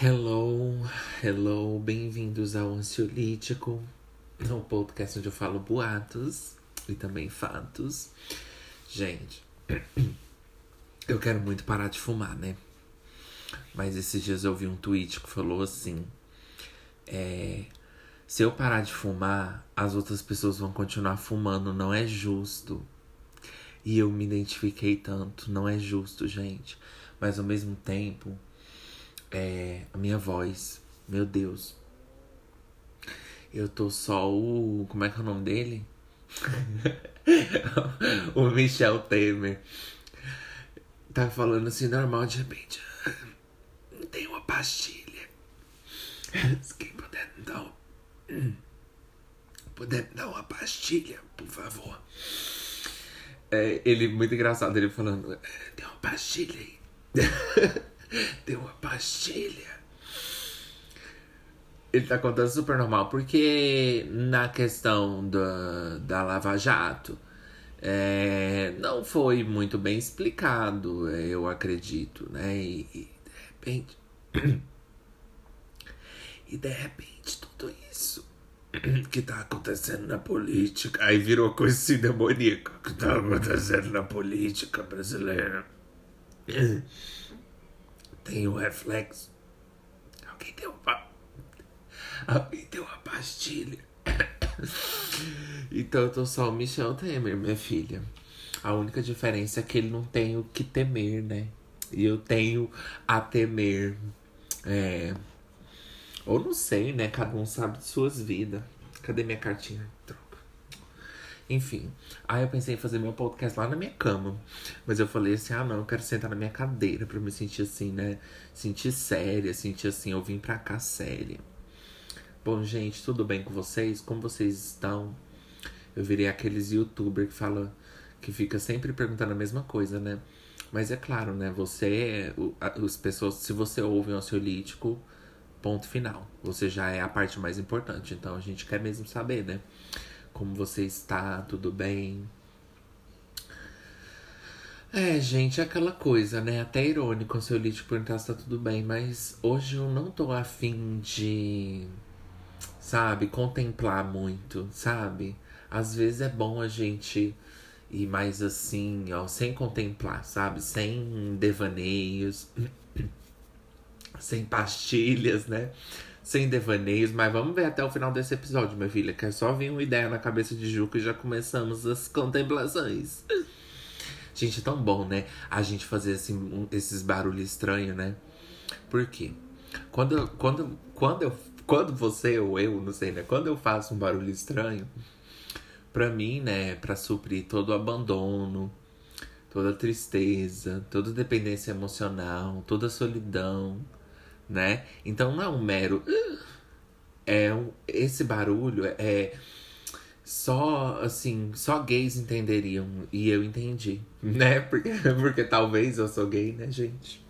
Hello, hello, bem-vindos ao Ansiolítico, um podcast onde eu falo boatos e também fatos. Gente, eu quero muito parar de fumar, né? Mas esses dias eu vi um tweet que falou assim: é, se eu parar de fumar, as outras pessoas vão continuar fumando, não é justo. E eu me identifiquei tanto, não é justo, gente. Mas ao mesmo tempo, é, a minha voz, meu Deus. Eu tô só o. Como é que é o nome dele? o Michel Temer. Tá falando assim normal, de repente. Tem uma pastilha. Quem puder dar. Puder dar uma pastilha, por favor. É, ele, muito engraçado, ele falando: Tem uma pastilha aí. Deu uma pastilha. Ele tá contando super normal, porque na questão da, da Lava Jato, é, não foi muito bem explicado, eu acredito, né? E, e de repente. e de repente, tudo isso que tá acontecendo na política. Aí virou coisa assim demoníaca. que tá acontecendo na política brasileira um reflexo. Alguém deu uma. Alguém deu uma pastilha. então eu tô só o Michel Temer, minha filha. A única diferença é que ele não tem o que temer, né? E eu tenho a temer. É. Ou não sei, né? Cada um sabe de suas vidas. Cadê minha cartinha? Enfim. Aí eu pensei em fazer meu podcast lá na minha cama. Mas eu falei assim: ah, não, eu quero sentar na minha cadeira pra me sentir assim, né? Sentir séria, sentir assim, eu vim pra cá séria. Bom, gente, tudo bem com vocês? Como vocês estão? Eu virei aqueles youtubers que fala que fica sempre perguntando a mesma coisa, né? Mas é claro, né? Você, as pessoas, se você ouve um ansiolítico, ponto final. Você já é a parte mais importante. Então a gente quer mesmo saber, né? Como você está? Tudo bem? É, gente, é aquela coisa, né? Até irônico se eu lhe te perguntar se tá tudo bem, mas hoje eu não tô afim de, sabe, contemplar muito, sabe? Às vezes é bom a gente ir mais assim, ó, sem contemplar, sabe? Sem devaneios, sem pastilhas, né? Sem devaneios, mas vamos ver até o final desse episódio, minha filha, que é só vir uma ideia na cabeça de Juca e já começamos as contemplações. Gente, é tão bom, né? A gente fazer assim, um, esses barulhos estranhos, né? Por quê? Quando, quando, quando, eu, quando você ou eu, não sei, né? Quando eu faço um barulho estranho, pra mim, né? Pra suprir todo o abandono, toda a tristeza, toda a dependência emocional, toda a solidão, né? Então não é um mero. É um, esse barulho é só assim, só gays entenderiam e eu entendi, né? Porque, porque talvez eu sou gay, né, gente?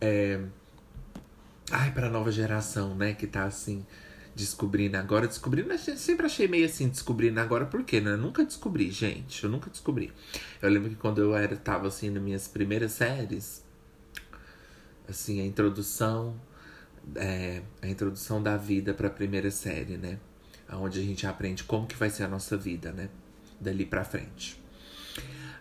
É... Ai, pra nova geração, né, que tá assim, descobrindo agora, descobrindo, sempre achei meio assim, descobrindo agora, por quê, né? Eu nunca descobri, gente, eu nunca descobri. Eu lembro que quando eu era, tava assim, nas minhas primeiras séries, assim, a introdução, é, a introdução da vida para a primeira série, né? Onde a gente aprende como que vai ser a nossa vida, né? Dali pra frente.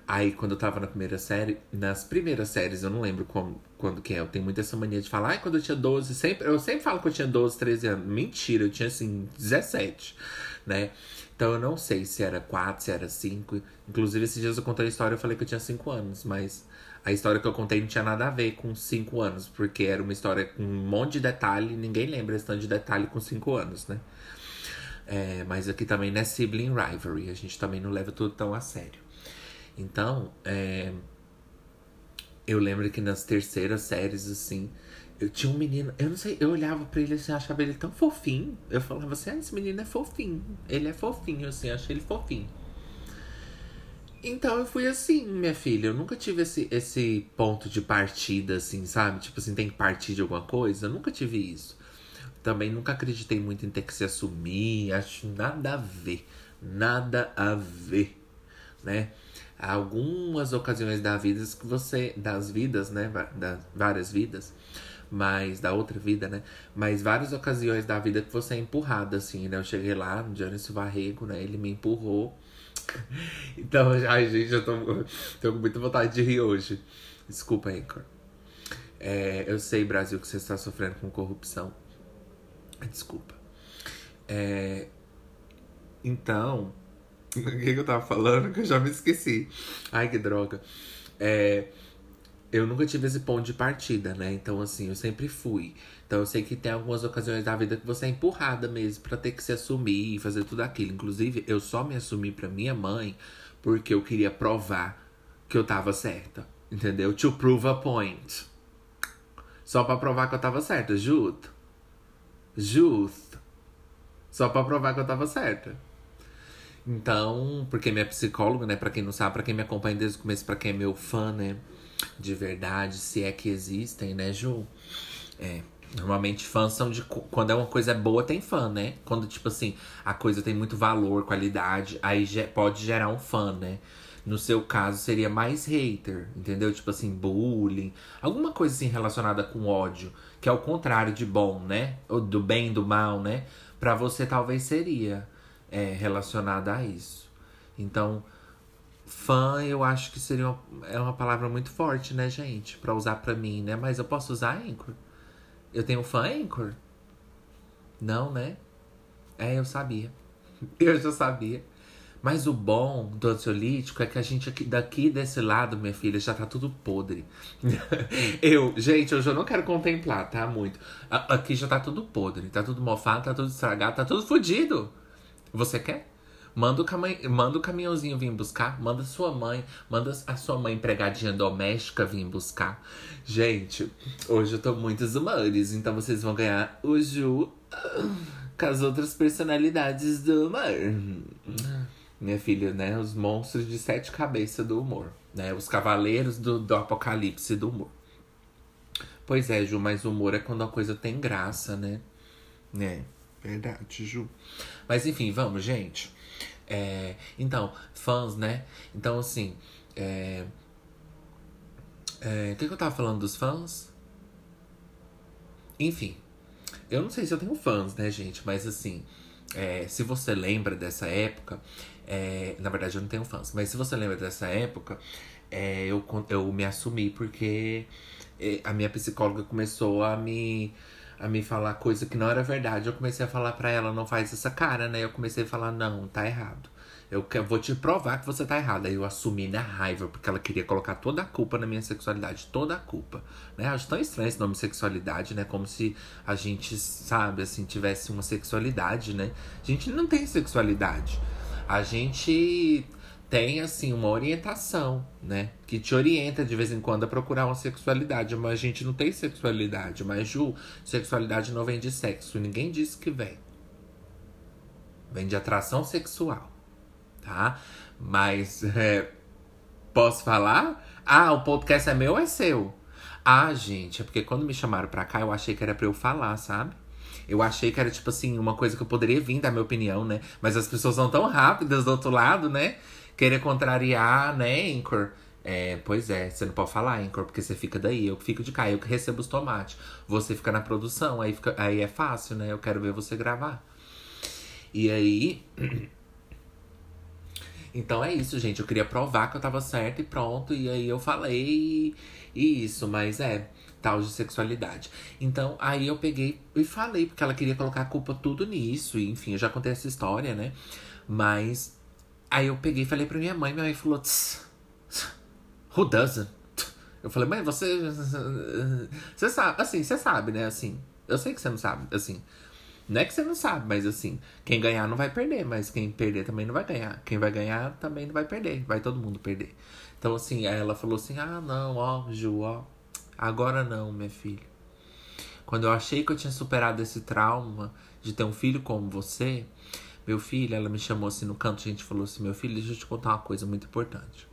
Aí, quando eu tava na primeira série, nas primeiras séries, eu não lembro como, quando que é. Eu tenho muito essa mania de falar, ai, quando eu tinha 12, sempre, eu sempre falo que eu tinha 12, 13 anos. Mentira, eu tinha assim, 17, né? Então eu não sei se era 4, se era 5. Inclusive, esses dias eu contei a história, eu falei que eu tinha 5 anos, mas a história que eu contei não tinha nada a ver com 5 anos, porque era uma história com um monte de detalhe, ninguém lembra esse tanto de detalhe com 5 anos, né? É, mas aqui também não é sibling rivalry, a gente também não leva tudo tão a sério. Então, é, eu lembro que nas terceiras séries, assim, eu tinha um menino, eu não sei, eu olhava pra ele assim, achava ele tão fofinho. Eu falava assim, ah, esse menino é fofinho. Ele é fofinho, assim, achei ele fofinho. Então eu fui assim, minha filha. Eu nunca tive esse, esse ponto de partida, assim, sabe? Tipo assim, tem que partir de alguma coisa. Eu nunca tive isso. Também nunca acreditei muito em ter que se assumir. Acho nada a ver. Nada a ver, né? Algumas ocasiões da vida que você. Das vidas, né? Das várias vidas. mas da outra vida, né? Mas várias ocasiões da vida que você é empurrada, assim, né? Eu cheguei lá no Jânio Varrego, né? Ele me empurrou. Então, ai, gente, eu tô, tô com muita vontade de rir hoje. Desculpa, Anchor. É, eu sei, Brasil, que você está sofrendo com corrupção. Desculpa. É, então, o que, que eu tava falando? Que eu já me esqueci. Ai, que droga. É, eu nunca tive esse ponto de partida, né? Então, assim, eu sempre fui. Então, eu sei que tem algumas ocasiões da vida que você é empurrada mesmo para ter que se assumir e fazer tudo aquilo. Inclusive, eu só me assumi pra minha mãe porque eu queria provar que eu tava certa. Entendeu? To prove a point. Só pra provar que eu tava certa, justo. Justo. Só pra provar que eu tava certa. Então, porque minha psicóloga, né, pra quem não sabe, pra quem me acompanha desde o começo, pra quem é meu fã, né, de verdade, se é que existem, né, Ju? É. Normalmente fãs são de. Quando é uma coisa boa, tem fã, né? Quando, tipo assim, a coisa tem muito valor, qualidade, aí pode gerar um fã, né? No seu caso, seria mais hater, entendeu? Tipo assim, bullying. Alguma coisa assim relacionada com ódio. Que é o contrário de bom, né? Ou do bem, do mal, né? Pra você talvez seria é, relacionada a isso. Então, fã eu acho que seria uma, é uma palavra muito forte, né, gente? Pra usar pra mim, né? Mas eu posso usar Anchor? Eu tenho fã Anchor? Não, né? É, eu sabia. Eu já sabia. Mas o bom do ansiolítico é que a gente aqui, daqui desse lado, minha filha, já tá tudo podre. eu, gente, hoje eu não quero contemplar, tá? Muito. Aqui já tá tudo podre, tá tudo mofado, tá tudo estragado, tá tudo fodido. Você quer? Manda o, manda o caminhãozinho vir buscar. Manda sua mãe. Manda a sua mãe empregadinha doméstica vir buscar. Gente, hoje eu tô muito humores. Então vocês vão ganhar o Ju com as outras personalidades do humor. Minha filha, né? Os monstros de sete cabeças do humor. Né? Os cavaleiros do, do apocalipse do humor. Pois é, Ju, mas humor é quando a coisa tem graça, né? Né? Verdade, Ju. Mas enfim, vamos, gente. É, então, fãs, né? Então, assim. É, é, o que, que eu tava falando dos fãs? Enfim. Eu não sei se eu tenho fãs, né, gente? Mas assim. É, se você lembra dessa época, é, na verdade eu não tenho fãs, mas se você lembra dessa época, é, eu, eu me assumi porque é, a minha psicóloga começou a me a me falar coisa que não era verdade. Eu comecei a falar para ela, não faz essa cara, né? Eu comecei a falar, não, tá errado. Eu vou te provar que você tá errada. Eu assumi na raiva, porque ela queria colocar toda a culpa na minha sexualidade. Toda a culpa. Né? Acho tão estranho esse nome sexualidade, né? Como se a gente, sabe, assim, tivesse uma sexualidade, né? A gente não tem sexualidade. A gente tem, assim, uma orientação, né? Que te orienta de vez em quando a procurar uma sexualidade. Mas a gente não tem sexualidade. Mas, Ju, sexualidade não vem de sexo. Ninguém disse que vem. Vem de atração sexual, tá? Mas, é, posso falar? Ah, o podcast é meu ou é seu? Ah, gente, é porque quando me chamaram pra cá, eu achei que era pra eu falar, sabe? Eu achei que era, tipo assim, uma coisa que eu poderia vir dar minha opinião, né? Mas as pessoas são tão rápidas do outro lado, né? Querer contrariar, né, Anchor? É, pois é, você não pode falar, Anchor, porque você fica daí, eu fico de cá, eu que recebo os tomates. Você fica na produção, aí, fica, aí é fácil, né? Eu quero ver você gravar. E aí. Então é isso, gente. Eu queria provar que eu tava certo e pronto. E aí eu falei e isso, mas é tal de sexualidade. Então, aí eu peguei e falei, porque ela queria colocar a culpa tudo nisso. E, enfim, eu já contei essa história, né? Mas Aí eu peguei e falei pra minha mãe, minha mãe falou, who doesn't? Eu falei, mãe, você. Você sabe, assim, você sabe, né? Assim, eu sei que você não sabe, assim. Não é que você não sabe, mas assim, quem ganhar não vai perder, mas quem perder também não vai ganhar. Quem vai ganhar também não vai perder, vai todo mundo perder. Então, assim, aí ela falou assim: ah, não, ó, Ju, ó, agora não, minha filha. Quando eu achei que eu tinha superado esse trauma de ter um filho como você, meu filho, ela me chamou assim no canto, a gente falou assim: Meu filho, deixa eu te contar uma coisa muito importante.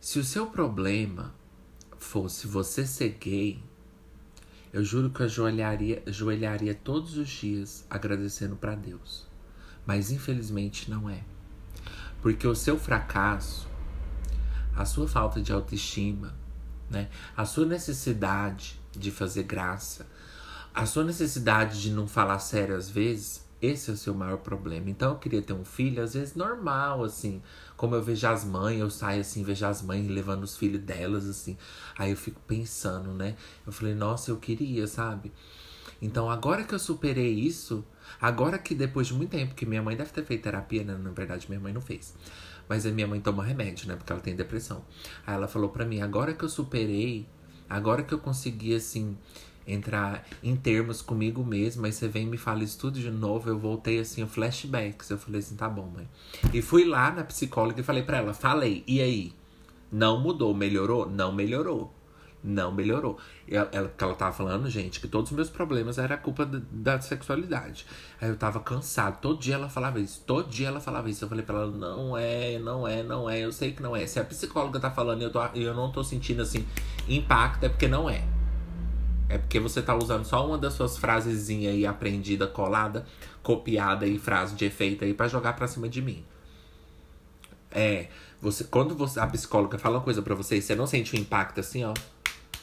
Se o seu problema fosse você ser gay, eu juro que eu ajoelharia, ajoelharia todos os dias agradecendo para Deus. Mas infelizmente não é. Porque o seu fracasso, a sua falta de autoestima, né? A sua necessidade de fazer graça, a sua necessidade de não falar sério às vezes, esse é o seu maior problema. Então eu queria ter um filho, às vezes normal, assim. Como eu vejo as mães, eu saio assim, vejo as mães levando os filhos delas, assim. Aí eu fico pensando, né? Eu falei, nossa, eu queria, sabe? Então agora que eu superei isso, agora que depois de muito tempo, que minha mãe deve ter feito terapia, né? Na verdade, minha mãe não fez. Mas a minha mãe toma remédio, né? Porque ela tem depressão. Aí ela falou pra mim, agora que eu superei, agora que eu consegui, assim, entrar em termos comigo mesma, aí você vem e me fala isso tudo de novo, eu voltei assim, flashbacks. Eu falei assim, tá bom, mãe. E fui lá na psicóloga e falei pra ela, falei, e aí? Não mudou, melhorou? Não melhorou. Não melhorou. Ela, ela, ela tava falando, gente, que todos os meus problemas era culpa da, da, sexualidade. Aí eu tava cansado. Todo dia ela falava isso. Todo dia ela falava isso. Eu falei pra ela, não é, não é, não é. Eu sei que não é. Se a psicóloga tá falando e eu, tô, eu não tô sentindo assim impacto, é porque não é. É porque você tá usando só uma das suas frasezinhas aí aprendida, colada, copiada e frase de efeito aí para jogar pra cima de mim. É, você, quando você, a psicóloga fala uma coisa para você, você não sente o um impacto assim, ó.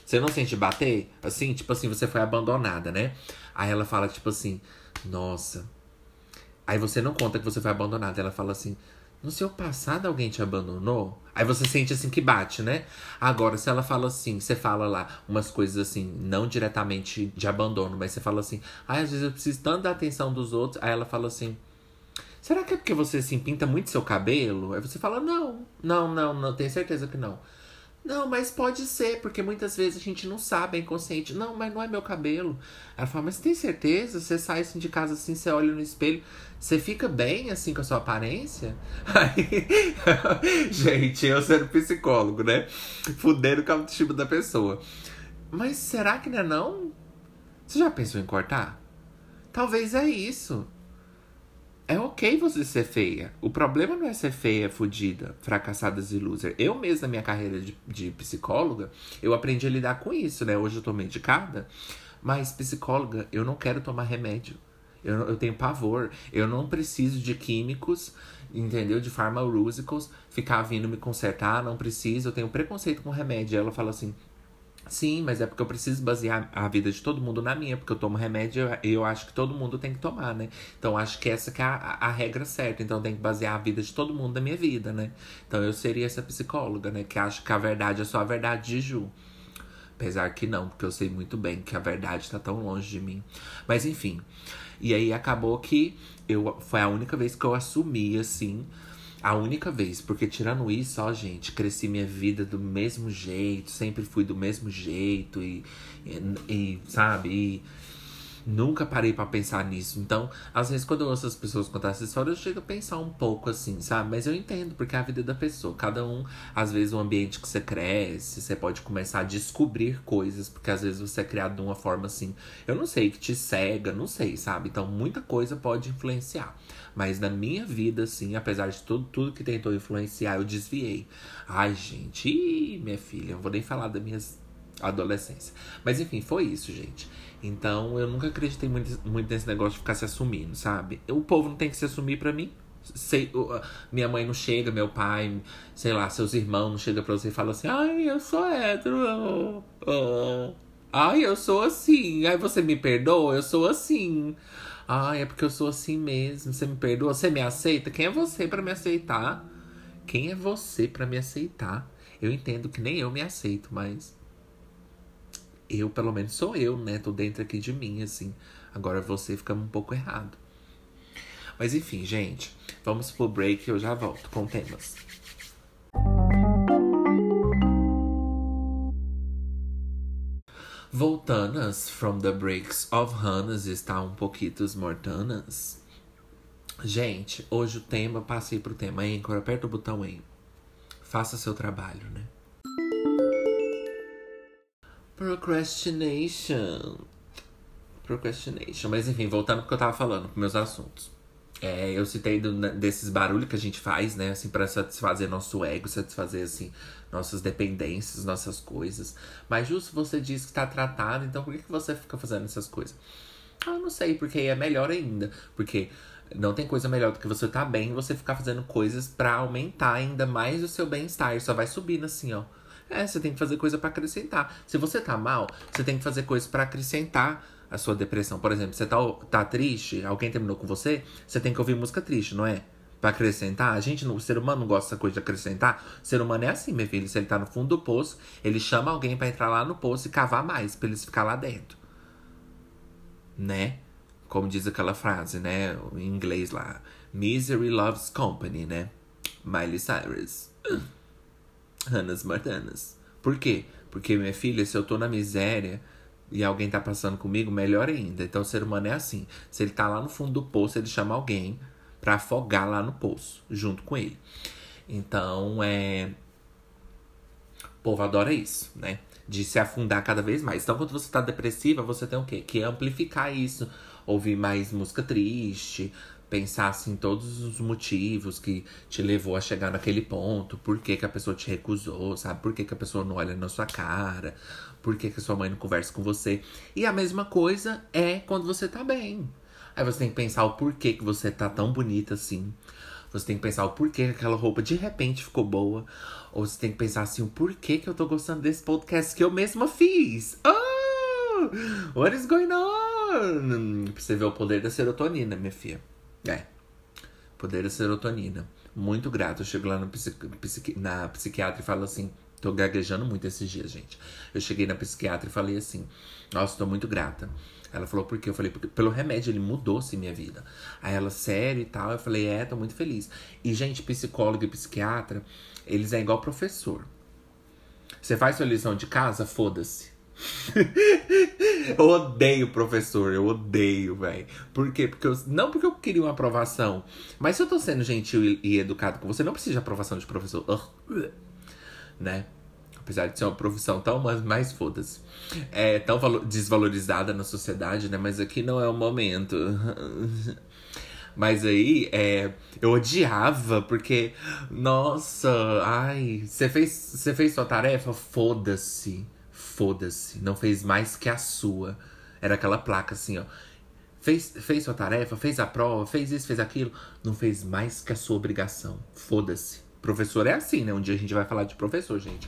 Você não sente bater? Assim, tipo assim, você foi abandonada, né? Aí ela fala, tipo assim, nossa. Aí você não conta que você foi abandonada. Ela fala assim, no seu passado alguém te abandonou? Aí você sente assim que bate, né? Agora, se ela fala assim, você fala lá umas coisas assim, não diretamente de abandono, mas você fala assim, ah, às vezes eu preciso tanto da atenção dos outros. Aí ela fala assim, será que é porque você assim pinta muito seu cabelo? Aí você fala, não, não, não, não, tenho certeza que não. Não, mas pode ser, porque muitas vezes a gente não sabe, é inconsciente. Não, mas não é meu cabelo. Ela fala, mas tem certeza? Você sai assim de casa assim, você olha no espelho, você fica bem assim com a sua aparência? Aí, gente, eu sendo psicólogo, né? Fudendo com a autoestima da pessoa. Mas será que não é não? Você já pensou em cortar? Talvez é isso. É ok você ser feia. O problema não é ser feia, fodida, fracassada e loser. Eu mesmo, na minha carreira de, de psicóloga, eu aprendi a lidar com isso, né? Hoje eu tô medicada, mas psicóloga, eu não quero tomar remédio. Eu, eu tenho pavor. Eu não preciso de químicos, entendeu? De pharmaceuticals, ficar vindo me consertar, não preciso. Eu tenho preconceito com remédio. Ela fala assim: Sim, mas é porque eu preciso basear a vida de todo mundo na minha, porque eu tomo remédio e eu, acho que todo mundo tem que tomar, né? Então acho que essa que é a, a, regra certa. Então tem que basear a vida de todo mundo na minha vida, né? Então eu seria essa psicóloga, né? Que acha que a verdade é só a verdade de Ju. Apesar que não, porque eu sei muito bem que a verdade está tão longe de mim. Mas enfim. E aí acabou que eu foi a única vez que eu assumi, assim, a única vez, porque tirando isso, ó, gente, cresci minha vida do mesmo jeito, sempre fui do mesmo jeito e, e, e sabe, e nunca parei para pensar nisso. Então, às vezes, quando eu ouço as pessoas contar essa história, eu chego a pensar um pouco assim, sabe? Mas eu entendo, porque é a vida da pessoa. Cada um, às vezes, o ambiente que você cresce, você pode começar a descobrir coisas, porque às vezes você é criado de uma forma assim, eu não sei, que te cega, não sei, sabe? Então, muita coisa pode influenciar. Mas na minha vida, assim, apesar de tudo, tudo que tentou influenciar, eu desviei. Ai, gente, ih, minha filha, não vou nem falar da minha adolescência. Mas enfim, foi isso, gente. Então eu nunca acreditei muito, muito nesse negócio de ficar se assumindo, sabe? O povo não tem que se assumir para mim. Sei, minha mãe não chega, meu pai, sei lá, seus irmãos não chegam pra você e falam assim, ai, eu sou hétero. Oh. Ai, eu sou assim. Ai, você me perdoa? Eu sou assim. Ah, é porque eu sou assim mesmo. Você me perdoa? Você me aceita? Quem é você para me aceitar? Quem é você para me aceitar? Eu entendo que nem eu me aceito, mas eu, pelo menos, sou eu, né? Tô dentro aqui de mim, assim. Agora você fica um pouco errado. Mas enfim, gente, vamos pro break e eu já volto com temas. Voltanas from the breaks of Hannas está um pouquinho mortanas. Gente, hoje o tema, passei pro tema Anchor, aperta o botão aí. Faça seu trabalho, né? Procrastination. Procrastination. Mas enfim, voltando pro que eu tava falando, com meus assuntos. É, eu citei do, desses barulhos que a gente faz, né? Assim, pra satisfazer nosso ego, satisfazer, assim, nossas dependências, nossas coisas. Mas justo você diz que tá tratado, então por que, que você fica fazendo essas coisas? Ah, não sei, porque aí é melhor ainda. Porque não tem coisa melhor do que você tá bem e você ficar fazendo coisas para aumentar ainda mais o seu bem-estar. Só vai subindo assim, ó. É, você tem que fazer coisa para acrescentar. Se você tá mal, você tem que fazer coisa para acrescentar a sua depressão. Por exemplo, você tá, tá triste, alguém terminou com você, você tem que ouvir música triste, não é? Pra acrescentar. A gente, o ser humano não gosta dessa coisa de acrescentar. O ser humano é assim, meu filho. Se ele tá no fundo do poço, ele chama alguém para entrar lá no poço e cavar mais, pra eles ficar lá dentro. Né? Como diz aquela frase, né? Em inglês lá. Misery loves company, né? Miley Cyrus. Hannah's Martanas. Por quê? Porque, minha filha, se eu tô na miséria e alguém tá passando comigo, melhor ainda. Então o ser humano é assim. Se ele tá lá no fundo do poço, ele chama alguém para afogar lá no poço, junto com ele. Então, é. O povo adora isso, né? De se afundar cada vez mais. Então, quando você tá depressiva, você tem o quê? Que amplificar isso. Ouvir mais música triste, pensar assim todos os motivos que te levou a chegar naquele ponto, por que, que a pessoa te recusou, sabe? Por que, que a pessoa não olha na sua cara, por que, que a sua mãe não conversa com você. E a mesma coisa é quando você tá bem. Aí você tem que pensar o porquê que você tá tão bonita assim. Você tem que pensar o porquê que aquela roupa de repente ficou boa. Ou você tem que pensar assim, o porquê que eu tô gostando desse podcast que eu mesma fiz. Oh! What is going on? Pra você ver o poder da serotonina, minha filha. É. Poder da serotonina. Muito grato. Eu chego lá no psiqui psiqui na psiquiatra e falo assim. Tô gaguejando muito esses dias, gente. Eu cheguei na psiquiatra e falei assim: Nossa, tô muito grata. Ela falou, por quê? Eu falei, pelo remédio ele mudou-se minha vida. Aí ela, sério e tal. Eu falei, é, tô muito feliz. E, gente, psicólogo e psiquiatra, eles é igual professor. Você faz sua lição de casa, foda-se. eu odeio professor, eu odeio, velho. Por quê? Porque eu, não porque eu queria uma aprovação, mas se eu tô sendo gentil e, e educado com você, não precisa de aprovação de professor. Uh, né? Apesar de ser uma profissão tão, mas mais foda-se. É tão desvalorizada na sociedade, né? Mas aqui não é o momento. Mas aí, é, eu odiava, porque, nossa, ai, você fez, você fez sua tarefa? Foda-se, foda-se, não fez mais que a sua. Era aquela placa assim, ó. Fez, fez sua tarefa, fez a prova, fez isso, fez aquilo. Não fez mais que a sua obrigação. Foda-se. Professor é assim, né? Um dia a gente vai falar de professor, gente.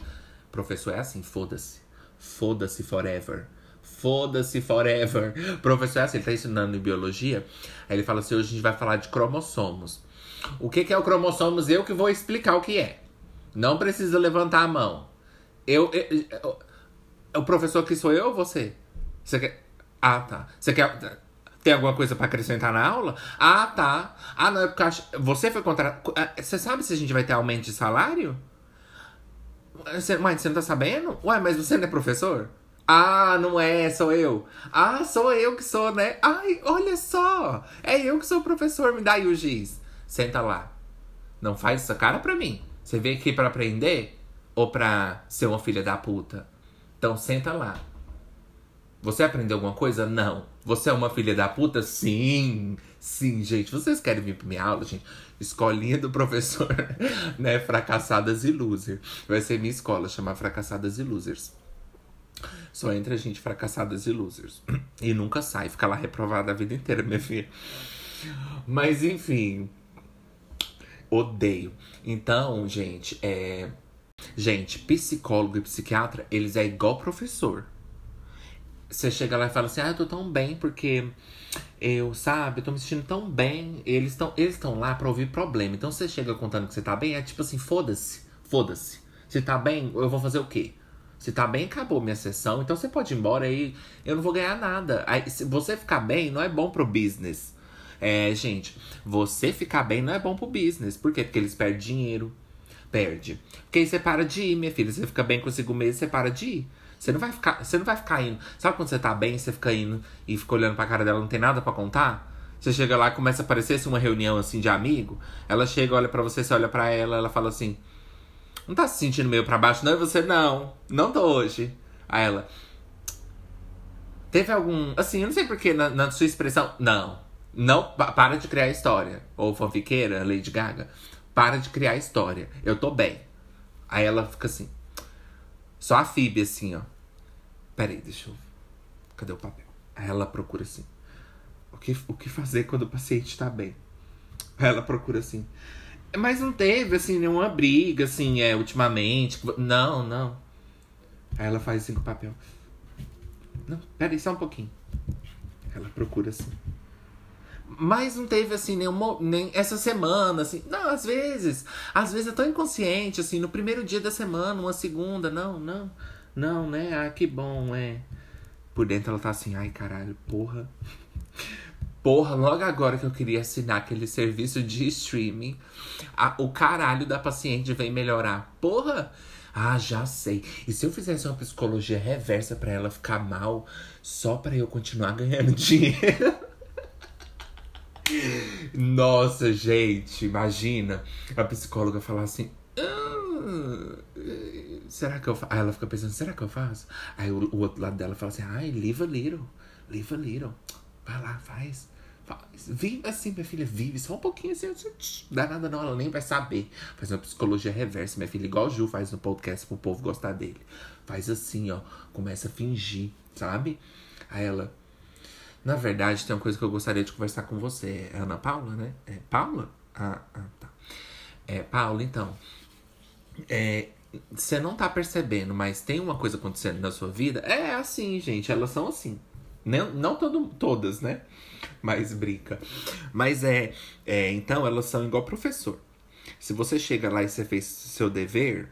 Professor é assim, foda-se. Foda-se forever. Foda-se forever. Professor é assim, ele tá ensinando em biologia. Aí ele fala assim: hoje a gente vai falar de cromossomos. O que, que é o cromossomos? Eu que vou explicar o que é. Não precisa levantar a mão. Eu, eu, eu, o professor que sou eu ou você? Você quer. Ah, tá. Você quer. Tem alguma coisa para acrescentar na aula? Ah, tá. Ah, não, é porque você foi contra. Ah, você sabe se a gente vai ter aumento de salário? Você, mãe, você não tá sabendo? Ué, mas você não é professor? Ah, não é, sou eu. Ah, sou eu que sou, né? Ai, olha só. É eu que sou o professor, me dá aí o giz. Senta lá. Não faz essa cara pra mim. Você veio aqui para aprender ou pra ser uma filha da puta? Então senta lá. Você aprendeu alguma coisa? Não. Você é uma filha da puta? Sim. Sim, gente. Vocês querem vir pra minha aula, gente? Escolinha do professor, né? Fracassadas e loser. Vai ser minha escola, chamar Fracassadas e Losers. Só entra a gente fracassadas e losers. E nunca sai, fica lá reprovada a vida inteira, minha filha. Mas enfim. Odeio. Então, gente, é. Gente, psicólogo e psiquiatra, eles é igual professor. Você chega lá e fala assim: Ah, eu tô tão bem porque eu, sabe, eu tô me sentindo tão bem. Eles estão eles lá pra ouvir problema. Então você chega contando que você tá bem, é tipo assim: foda-se, foda-se. Se tá bem, eu vou fazer o quê? Se tá bem, acabou minha sessão. Então você pode ir embora aí, eu não vou ganhar nada. Aí, se você ficar bem, não é bom pro business. É, gente, você ficar bem não é bom pro business. Por quê? Porque eles perdem dinheiro. Perde. Porque aí você para de ir, minha filha. Você fica bem consigo mesmo, você para de ir. Você não vai ficar, você não vai ficar indo. Sabe quando você tá bem, você fica indo e fica olhando pra cara dela, não tem nada para contar? Você chega lá, começa a parecer uma reunião assim de amigo. Ela chega, olha para você, você olha para ela, ela fala assim: "Não tá se sentindo meio para baixo não?" E você: "Não, não tô hoje." Aí ela: "Teve algum, assim, eu não sei porque na, na sua expressão, não. Não, para de criar história. Ou fanfiqueira, Lady Gaga, para de criar história. Eu tô bem." Aí ela fica assim: só a Phoebe, assim, ó. Peraí, deixa eu. Cadê o papel? Aí ela procura assim. O que, o que fazer quando o paciente tá bem? Aí ela procura assim. Mas não teve, assim, nenhuma briga, assim, é, ultimamente. Não, não. Aí ela faz assim com o papel. Não, peraí, só um pouquinho. Ela procura assim. Mas não teve assim nenhum nem essa semana assim. Não, às vezes, às vezes é tão inconsciente assim, no primeiro dia da semana, uma segunda, não, não. Não, né? Ah, que bom, é. Por dentro ela tá assim, ai caralho, porra. Porra, logo agora que eu queria assinar aquele serviço de streaming, a, o caralho da paciente vem melhorar. Porra! Ah, já sei. E se eu fizesse uma psicologia reversa para ela ficar mal, só para eu continuar ganhando dinheiro? Nossa, gente, imagina a psicóloga falar assim: ah, será que eu faço? Aí ela fica pensando, será que eu faço? Aí o, o, outro lado dela fala assim, ai, live a little, live a little. Vai lá, faz. faz. Vive assim, minha filha, vive. Só um pouquinho assim, dá nada não, ela nem vai saber. Faz uma psicologia reversa, minha filha, igual o Ju faz no podcast pro povo gostar dele. Faz assim, ó, começa a fingir, sabe? Aí ela, na verdade, tem uma coisa que eu gostaria de conversar com você. É Ana Paula, né? É Paula? Ah, ah tá. É, Paula, então. É, você não tá percebendo, mas tem uma coisa acontecendo na sua vida. É assim, gente, elas são assim. Não, não todo, todas, né? Mas brinca. Mas é, é. Então, elas são igual professor. Se você chega lá e você fez seu dever,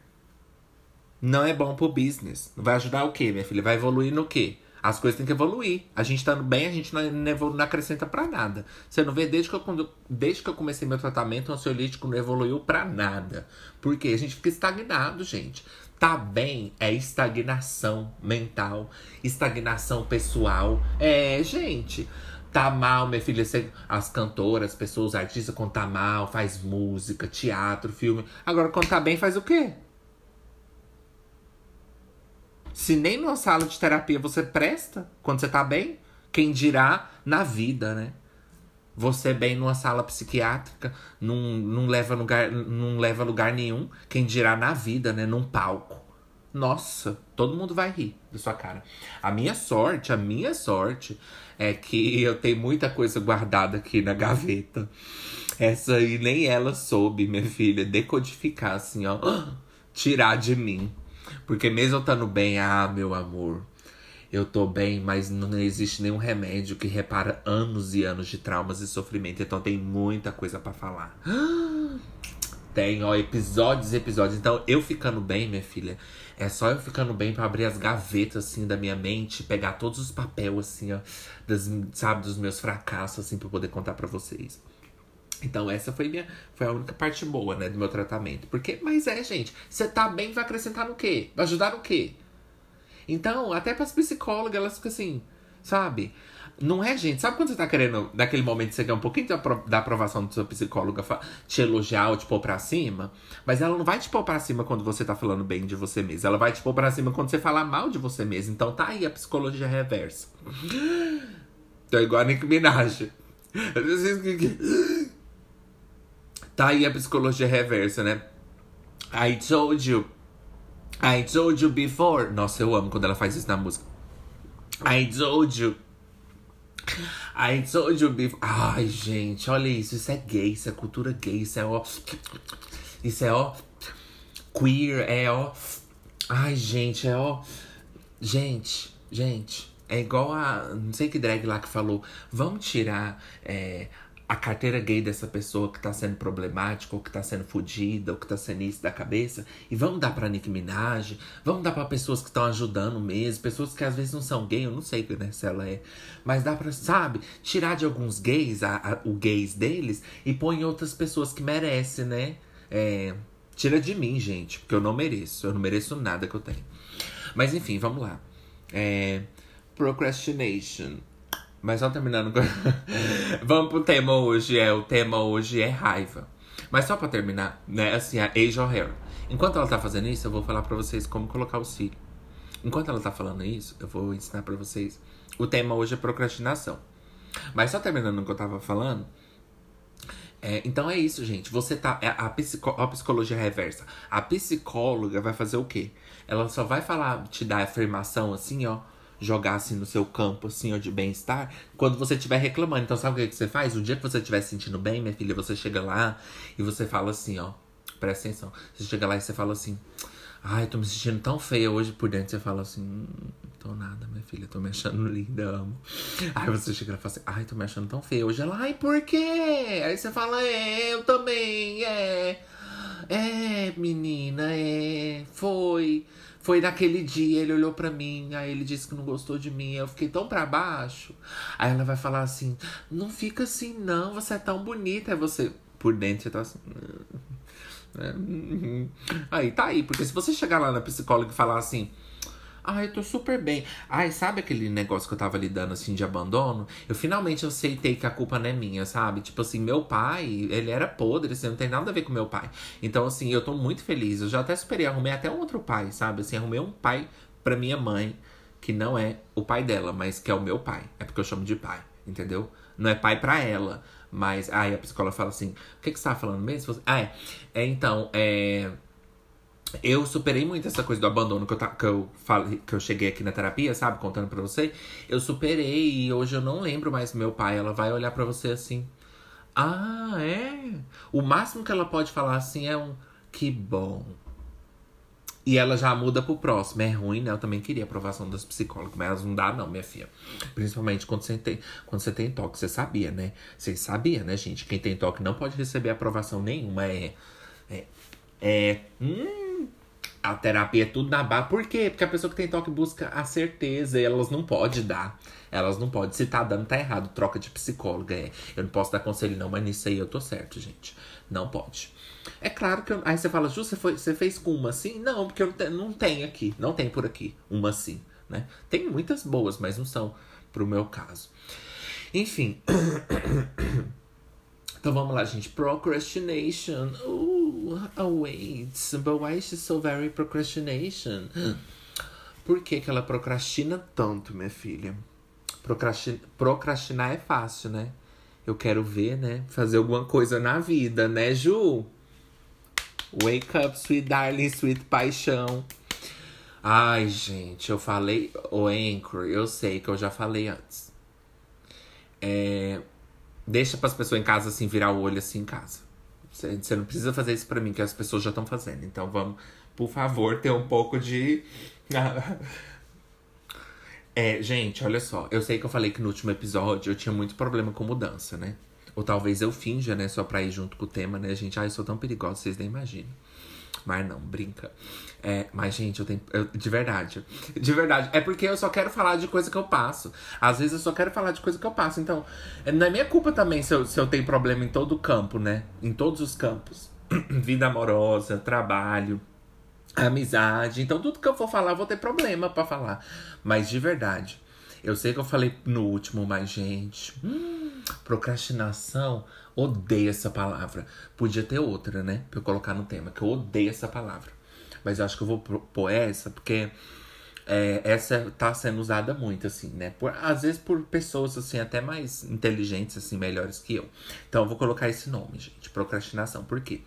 não é bom pro business. Vai ajudar o quê, minha filha? Vai evoluir no quê? As coisas têm que evoluir. A gente estando bem, a gente não, não, não acrescenta para nada. Você não vê, desde que, eu, desde que eu comecei meu tratamento, o ansiolítico não evoluiu para nada. Porque a gente fica estagnado, gente. Tá bem é estagnação mental, estagnação pessoal. É, gente. Tá mal, minha filha. As cantoras, as pessoas, os artistas, quando tá mal, faz música, teatro, filme. Agora, quando tá bem, faz o quê? Se nem numa sala de terapia você presta quando você tá bem, quem dirá na vida, né? Você bem numa sala psiquiátrica, não, não, leva lugar, não leva lugar nenhum. Quem dirá na vida, né? Num palco. Nossa, todo mundo vai rir da sua cara. A minha sorte, a minha sorte é que eu tenho muita coisa guardada aqui na gaveta. Essa aí nem ela soube, minha filha, decodificar assim, ó. Tirar de mim. Porque mesmo eu estando bem, ah, meu amor, eu tô bem, mas não existe nenhum remédio que repara anos e anos de traumas e sofrimento. Então tem muita coisa para falar. Tem, ó, episódios e episódios. Então, eu ficando bem, minha filha, é só eu ficando bem para abrir as gavetas, assim, da minha mente, pegar todos os papéis, assim, ó, das, sabe, dos meus fracassos, assim, pra poder contar para vocês. Então, essa foi, minha, foi a única parte boa, né, do meu tratamento. Porque, mas é, gente, você tá bem, vai acrescentar no quê? Vai ajudar no quê? Então, até pras psicólogas, elas ficam assim, sabe? Não é, gente? Sabe quando você tá querendo, naquele momento, você quer um pouquinho da aprovação do seu psicóloga te elogiar ou te pôr pra cima? Mas ela não vai te pôr pra cima quando você tá falando bem de você mesmo. Ela vai te pôr pra cima quando você falar mal de você mesmo. Então tá aí a psicologia reversa. Tô igual a Nick Minaj. Tá aí a psicologia reversa, né? I told you. I told you before. Nossa, eu amo quando ela faz isso na música. I told you. I told you before. Ai, gente, olha isso. Isso é gay, isso é cultura gay, isso é ó. Isso é ó. Queer, é ó. Ai, gente, é ó. Gente, gente. É igual a. Não sei que drag lá que falou. Vamos tirar é, a carteira gay dessa pessoa que tá sendo problemática, ou que tá sendo fodida, ou que tá sendo isso da cabeça, e vamos dar pra Nicki Minaj, vamos dar para pessoas que estão ajudando mesmo, pessoas que às vezes não são gay, eu não sei né, se ela é, mas dá pra, sabe, tirar de alguns gays a, a, o gays deles e pôr em outras pessoas que merecem, né? É, tira de mim, gente, porque eu não mereço, eu não mereço nada que eu tenho. Mas enfim, vamos lá. É, procrastination. Mas só terminando. Vamos pro tema hoje. É, o tema hoje é raiva. Mas só pra terminar, né? Assim, a Asia Hair. Enquanto ela tá fazendo isso, eu vou falar pra vocês como colocar o cílio. Enquanto ela tá falando isso, eu vou ensinar pra vocês. O tema hoje é procrastinação. Mas só terminando o que eu tava falando. É, então é isso, gente. Você tá. É a, psico, a psicologia reversa. A psicóloga vai fazer o quê? Ela só vai falar, te dar afirmação assim, ó jogar assim no seu campo assim, ó, de bem-estar, quando você estiver reclamando. Então, sabe o que, que você faz? O dia que você estiver se sentindo bem, minha filha, você chega lá e você fala assim, ó. Presta atenção. Você chega lá e você fala assim. Ai, tô me sentindo tão feia hoje por dentro. Você fala assim, hum, tô nada, minha filha, tô me achando linda, amo. Aí você chega e fala assim, ai, tô me achando tão feia hoje. Ela, ai, por quê? Aí você fala, é, eu também, é. É, menina, é. Foi. Foi naquele dia, ele olhou para mim, aí ele disse que não gostou de mim, eu fiquei tão para baixo. Aí ela vai falar assim: "Não fica assim não, você é tão bonita". Aí você por dentro você tá assim, é. Aí tá aí, porque se você chegar lá na psicóloga e falar assim. Ai, eu tô super bem. Ai, sabe aquele negócio que eu tava lidando assim de abandono? Eu finalmente aceitei que a culpa não é minha, sabe? Tipo assim, meu pai, ele era podre, assim, não tem nada a ver com meu pai. Então, assim, eu tô muito feliz. Eu já até superei, arrumei até um outro pai, sabe? Assim, arrumei um pai pra minha mãe, que não é o pai dela, mas que é o meu pai. É porque eu chamo de pai, entendeu? Não é pai pra ela. Mas aí a psicóloga fala assim: o que, que você tava falando mesmo? Ah, é. é então, é. Eu superei muito essa coisa do abandono que eu, que, eu falei, que eu cheguei aqui na terapia, sabe? Contando pra você. Eu superei e hoje eu não lembro mais meu pai. Ela vai olhar para você assim. Ah, é? O máximo que ela pode falar assim é um que bom. E ela já muda pro próximo. É ruim, né? Eu também queria aprovação das psicólogas, mas não dá, não, minha filha. Principalmente quando você tem, quando você tem toque. Você sabia, né? Você sabia, né, gente? Quem tem toque não pode receber aprovação nenhuma. É. É. é hum, a terapia é tudo na barra. Por quê? Porque a pessoa que tem toque busca a certeza e elas não podem dar. Elas não podem. Se tá dando, tá errado. Troca de psicóloga. É. Eu não posso dar conselho, não, mas nisso aí eu tô certo, gente. Não pode. É claro que eu, aí você fala, Ju, você, foi, você fez com uma assim? Não, porque eu não, te, não tem aqui, não tem por aqui uma assim, né? Tem muitas boas, mas não são pro meu caso. Enfim. então vamos lá, gente. Procrastination. Ooh, wait. But why is she so very procrastination? Por que, que ela procrastina tanto, minha filha? Procrastin procrastinar é fácil, né? Eu quero ver, né? Fazer alguma coisa na vida, né, Ju? Wake up, sweet darling, sweet paixão. Ai, gente, eu falei. O Anchor, eu sei que eu já falei antes. É, deixa para as pessoas em casa assim virar o olho assim em casa. Você não precisa fazer isso para mim, que as pessoas já estão fazendo. Então vamos, por favor, ter um pouco de. é, gente, olha só. Eu sei que eu falei que no último episódio eu tinha muito problema com mudança, né? Ou talvez eu finja, né? Só pra ir junto com o tema, né, gente? Ai, eu sou tão perigosa, vocês nem imaginam. Mas não, brinca. É, mas, gente, eu tenho. Eu, de verdade. De verdade. É porque eu só quero falar de coisa que eu passo. Às vezes eu só quero falar de coisa que eu passo. Então, é, não é minha culpa também se eu, se eu tenho problema em todo campo, né? Em todos os campos. Vida amorosa, trabalho, amizade. Então, tudo que eu for falar, eu vou ter problema para falar. Mas de verdade. Eu sei que eu falei no último, mas, gente. Hum, procrastinação. Odeio essa palavra. Podia ter outra, né? Pra eu colocar no tema, que eu odeio essa palavra. Mas eu acho que eu vou pôr essa, porque é, essa tá sendo usada muito, assim, né? Por, às vezes por pessoas, assim, até mais inteligentes, assim, melhores que eu. Então eu vou colocar esse nome, gente. Procrastinação. Por quê?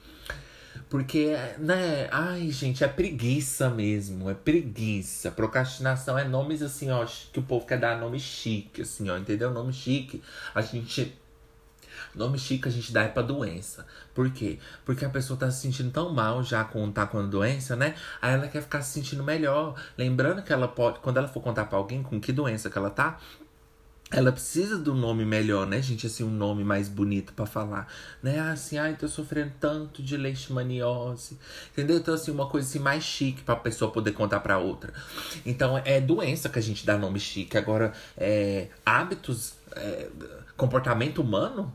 Porque, né? Ai, gente, é preguiça mesmo. É preguiça. Procrastinação é nomes assim, ó, que o povo quer dar nome chique, assim, ó, entendeu? Nome chique. A gente. Nome chique a gente dá é pra doença. Por quê? Porque a pessoa tá se sentindo tão mal já com tá com a doença, né? Aí ela quer ficar se sentindo melhor. Lembrando que ela pode, quando ela for contar pra alguém com que doença que ela tá, ela precisa do nome melhor, né, gente? Assim, um nome mais bonito para falar, né? Assim, ai, tô sofrendo tanto de leishmaniose, entendeu? Então, assim, uma coisa assim mais chique pra pessoa poder contar pra outra. Então, é doença que a gente dá nome chique. Agora, é, hábitos, é, comportamento humano,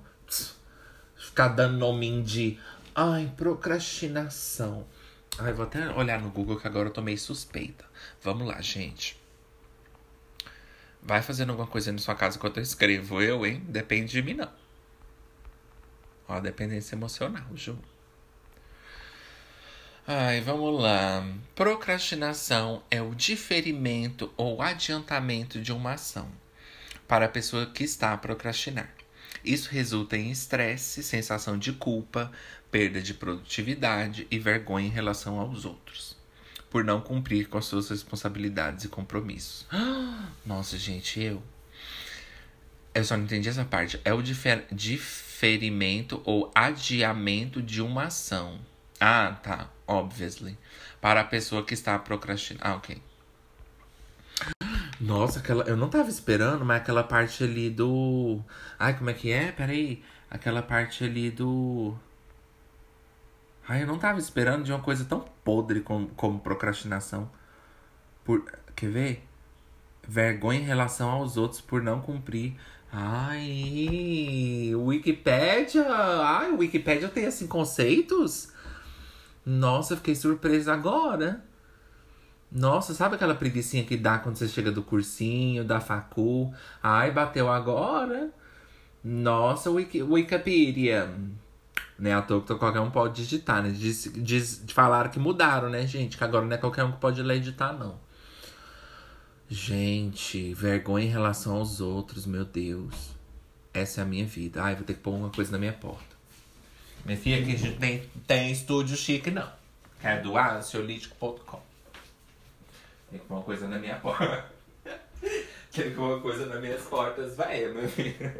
ficar dando nome de, ai, procrastinação. Ai, vou até olhar no Google que agora eu tô meio suspeita. Vamos lá, gente. Vai fazendo alguma coisa na sua casa enquanto eu escrevo. Eu, hein? Depende de mim, não. Ó, dependência emocional, Ju. Ai, vamos lá. Procrastinação é o diferimento ou adiantamento de uma ação para a pessoa que está a procrastinar. Isso resulta em estresse, sensação de culpa, perda de produtividade e vergonha em relação aos outros por não cumprir com as suas responsabilidades e compromissos. Nossa, gente, eu. Eu só não entendi essa parte. É o difer diferimento ou adiamento de uma ação. Ah, tá. Obviously. para a pessoa que está procrastinando. Ah, ok. Nossa, aquela. Eu não tava esperando, mas aquela parte ali do. Ai, como é que é? Peraí. Aquela parte ali do. Ai, eu não tava esperando de uma coisa tão podre como, como procrastinação. Por. Quer ver? Vergonha em relação aos outros por não cumprir. Ai, Wikipédia! Ai, Wikipédia tem assim conceitos? Nossa, fiquei surpresa agora. Nossa, sabe aquela preguiçinha que dá quando você chega do cursinho, da facu? Ai, bateu agora. Nossa, Wiki, Wikipedia. Né, à toa que qualquer um pode digitar, né? Diz, diz, falaram que mudaram, né, gente? Que agora não é qualquer um que pode ler e editar, não. Gente, vergonha em relação aos outros, meu Deus. Essa é a minha vida. Ai, vou ter que pôr uma coisa na minha porta. Minha filha, aqui a gente tem, tem estúdio chique, não. É do ansiolítico.com. Tem que pôr uma coisa na minha porta. Tem que pôr uma coisa nas minhas portas, vai, meu filho.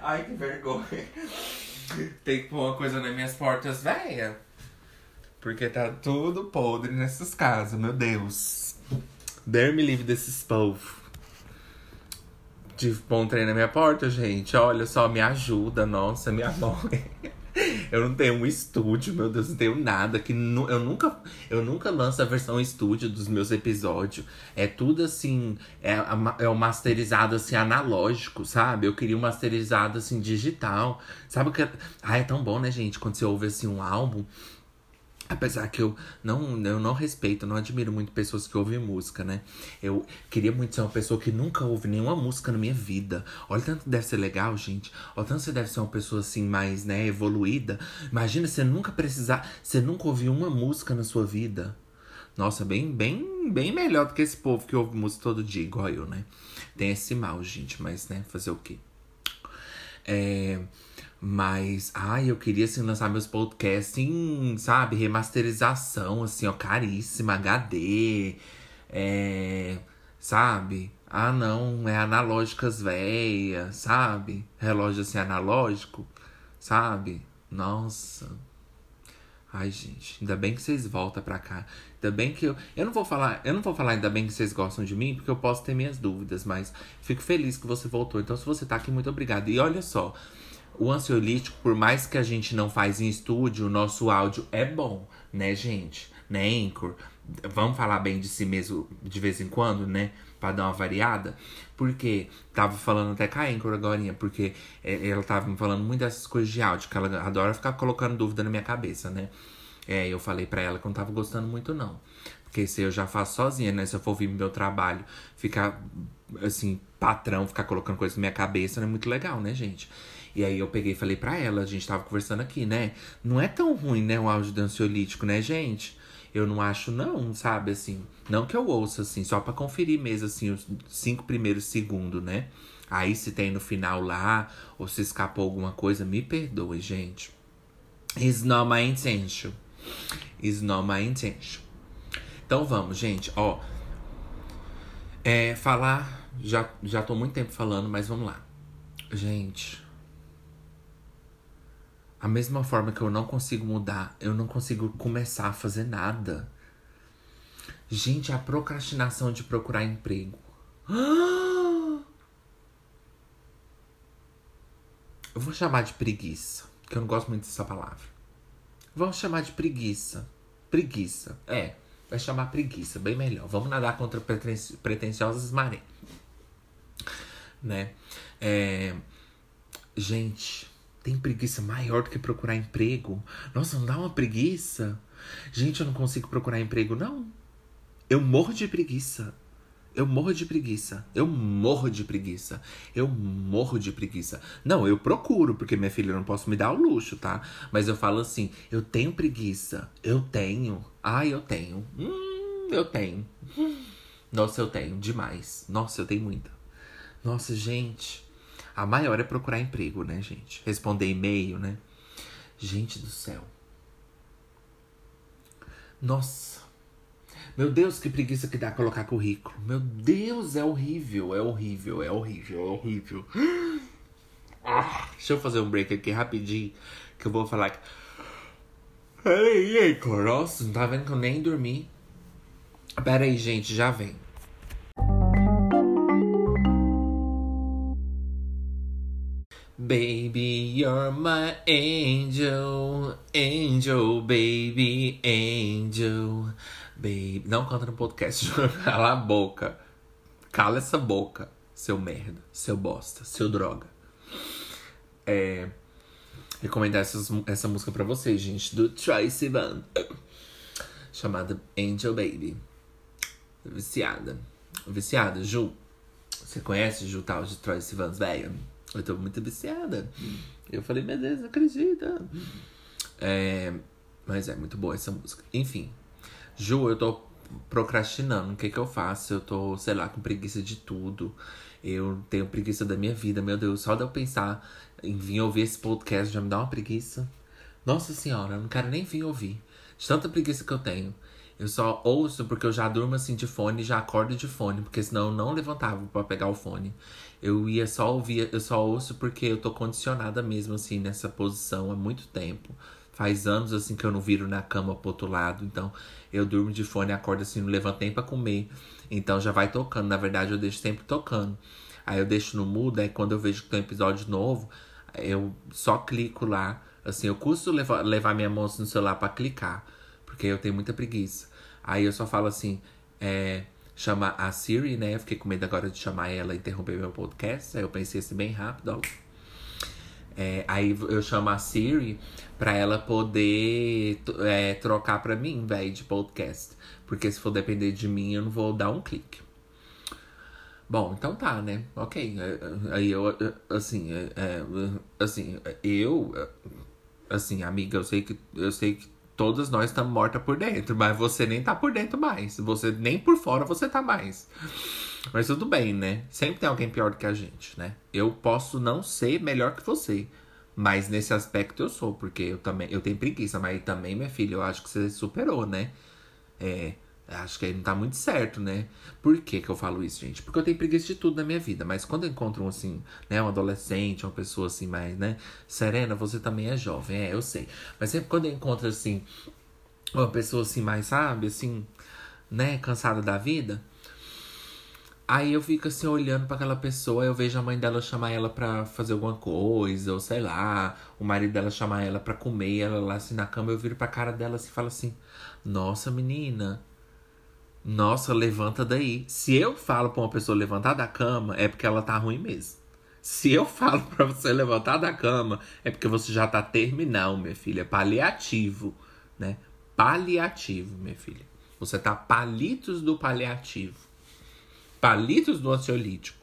Ai, que vergonha. Tem que pôr uma coisa nas minhas portas, véia. Porque tá tudo podre nessas casas, meu Deus. Dare me livre desses povos. Tive bom trem na minha porta, gente. Olha só, me ajuda, nossa, minha mãe. Eu não tenho um estúdio, meu Deus, não tenho nada. Que nu eu nunca eu nunca lanço a versão estúdio dos meus episódios. É tudo assim, é, é o masterizado assim analógico, sabe? Eu queria um masterizado assim digital. Sabe o que Ah, é tão bom, né, gente, quando você ouve assim um álbum Apesar que eu não, eu não respeito, não admiro muito pessoas que ouvem música, né? Eu queria muito ser uma pessoa que nunca ouve nenhuma música na minha vida. Olha, tanto deve ser legal, gente. Olha, tanto você deve ser uma pessoa assim, mais, né, evoluída. Imagina você nunca precisar, você nunca ouviu uma música na sua vida. Nossa, bem, bem, bem melhor do que esse povo que ouve música todo dia, igual eu, né? Tem esse mal, gente, mas, né, fazer o quê? É. Mas, ai, eu queria assim lançar meus podcasts em, sabe, remasterização, assim, ó, caríssima, HD. É. Sabe? Ah, não, é analógicas velhas, sabe? Relógio assim analógico, sabe? Nossa. Ai, gente, ainda bem que vocês voltam pra cá. Ainda bem que eu. Eu não vou falar. Eu não vou falar ainda bem que vocês gostam de mim, porque eu posso ter minhas dúvidas, mas fico feliz que você voltou. Então, se você tá aqui, muito obrigado. E olha só, o ansiolítico, por mais que a gente não faz em estúdio, o nosso áudio é bom, né, gente? Né, Anchor? Vamos falar bem de si mesmo de vez em quando, né? Pra dar uma variada. Porque tava falando até com a Anchor agora, porque é, ela tava me falando muito dessas coisas de áudio, que ela adora ficar colocando dúvida na minha cabeça, né? É, eu falei pra ela que não tava gostando muito, não. Porque se eu já faço sozinha, né? Se eu for vir meu trabalho, ficar assim, patrão, ficar colocando coisas na minha cabeça, não é muito legal, né, gente? E aí eu peguei e falei pra ela, a gente tava conversando aqui, né? Não é tão ruim, né, o áudio do ansiolítico, né, gente? Eu não acho, não, sabe, assim. Não que eu ouça, assim, só pra conferir mesmo, assim, os cinco primeiros segundos, né? Aí se tem no final lá, ou se escapou alguma coisa, me perdoe, gente. It's not my intention. It's not my intention. Então vamos, gente, ó. É, falar. Já, já tô muito tempo falando, mas vamos lá. Gente, a mesma forma que eu não consigo mudar, eu não consigo começar a fazer nada. Gente, a procrastinação de procurar emprego. Eu vou chamar de preguiça, que eu não gosto muito dessa palavra. Vamos chamar de preguiça. Preguiça. É, vai chamar preguiça, bem melhor. Vamos nadar contra pretensiosas marés. Né? É... Gente, tem preguiça maior do que procurar emprego? Nossa, não dá uma preguiça? Gente, eu não consigo procurar emprego, não. Eu morro de preguiça. Eu morro de preguiça. Eu morro de preguiça. Eu morro de preguiça. Não, eu procuro, porque minha filha eu não posso me dar o luxo, tá? Mas eu falo assim: eu tenho preguiça. Eu tenho. Ai, eu tenho. Hum, eu tenho. Nossa, eu tenho. Demais. Nossa, eu tenho muita. Nossa, gente. A maior é procurar emprego, né, gente? Responder e-mail, né? Gente do céu. Nossa. Meu Deus, que preguiça que dá colocar currículo. Meu Deus, é horrível, é horrível, é horrível, é horrível. Ah, deixa eu fazer um break aqui rapidinho, que eu vou falar que... Peraí. Nossa, não tá vendo que eu nem dormi? Pera aí, gente, já vem. Baby, you're my angel, angel, baby, angel, baby. Não canta no podcast, cala a boca. Cala essa boca, seu merda, seu bosta, seu droga. É. Recomendar essas, essa música pra vocês, gente, do Troye Sivan. Chamada Angel Baby. Viciada. Viciada, Ju. Você conhece Ju tal de Troye Sivan, velho? Eu tô muito viciada. Eu falei, meu Deus, não acredita. É, mas é muito boa essa música. Enfim, Ju, eu tô procrastinando. O que que eu faço? Eu tô, sei lá, com preguiça de tudo. Eu tenho preguiça da minha vida, meu Deus. Só de eu pensar em vir ouvir esse podcast já me dá uma preguiça. Nossa senhora, eu não quero nem vir ouvir. De tanta preguiça que eu tenho. Eu só ouço porque eu já durmo assim de fone já acordo de fone, porque senão eu não levantava para pegar o fone. Eu ia só ouvir, eu só ouço porque eu tô condicionada mesmo assim nessa posição há muito tempo. Faz anos assim que eu não viro na cama pro outro lado, então eu durmo de fone, acordo assim, não levanto nem pra comer. Então já vai tocando, na verdade eu deixo sempre tocando. Aí eu deixo no mudo, aí quando eu vejo que tem um episódio novo, eu só clico lá. Assim, eu custo levar, minha mão no celular para clicar, porque eu tenho muita preguiça. Aí eu só falo assim, é, chama a Siri, né? Eu fiquei com medo agora de chamar ela e interromper meu podcast. Aí eu pensei assim bem rápido, ó. É, aí eu chamo a Siri pra ela poder é, trocar pra mim, velho, de podcast. Porque se for depender de mim, eu não vou dar um clique. Bom, então tá, né? Ok. É, é, aí eu, assim, é, assim, eu, assim, amiga, eu sei que, eu sei que todas nós estamos mortas por dentro, mas você nem tá por dentro mais. Você nem por fora você tá mais. Mas tudo bem, né? Sempre tem alguém pior do que a gente, né? Eu posso não ser melhor que você, mas nesse aspecto eu sou, porque eu também eu tenho preguiça, mas também, minha filha, eu acho que você superou, né? É, acho que aí não tá muito certo, né? Por que que eu falo isso, gente? Porque eu tenho preguiça de tudo na minha vida, mas quando eu encontro um assim, né, um adolescente, uma pessoa assim mais, né, serena, você também é jovem, é, eu sei. Mas sempre quando eu encontro assim uma pessoa assim mais, sabe, assim, né, cansada da vida, Aí eu fico assim olhando para aquela pessoa, eu vejo a mãe dela chamar ela para fazer alguma coisa, ou sei lá, o marido dela chamar ela para comer, ela lá assim na cama, eu viro pra cara dela assim e falo assim: "Nossa, menina, nossa, levanta daí. Se eu falo pra uma pessoa levantar da cama, é porque ela tá ruim mesmo. Se eu falo pra você levantar da cama, é porque você já tá terminal, minha filha. Paliativo, né? Paliativo, minha filha. Você tá palitos do paliativo. Palitos do ansiolítico.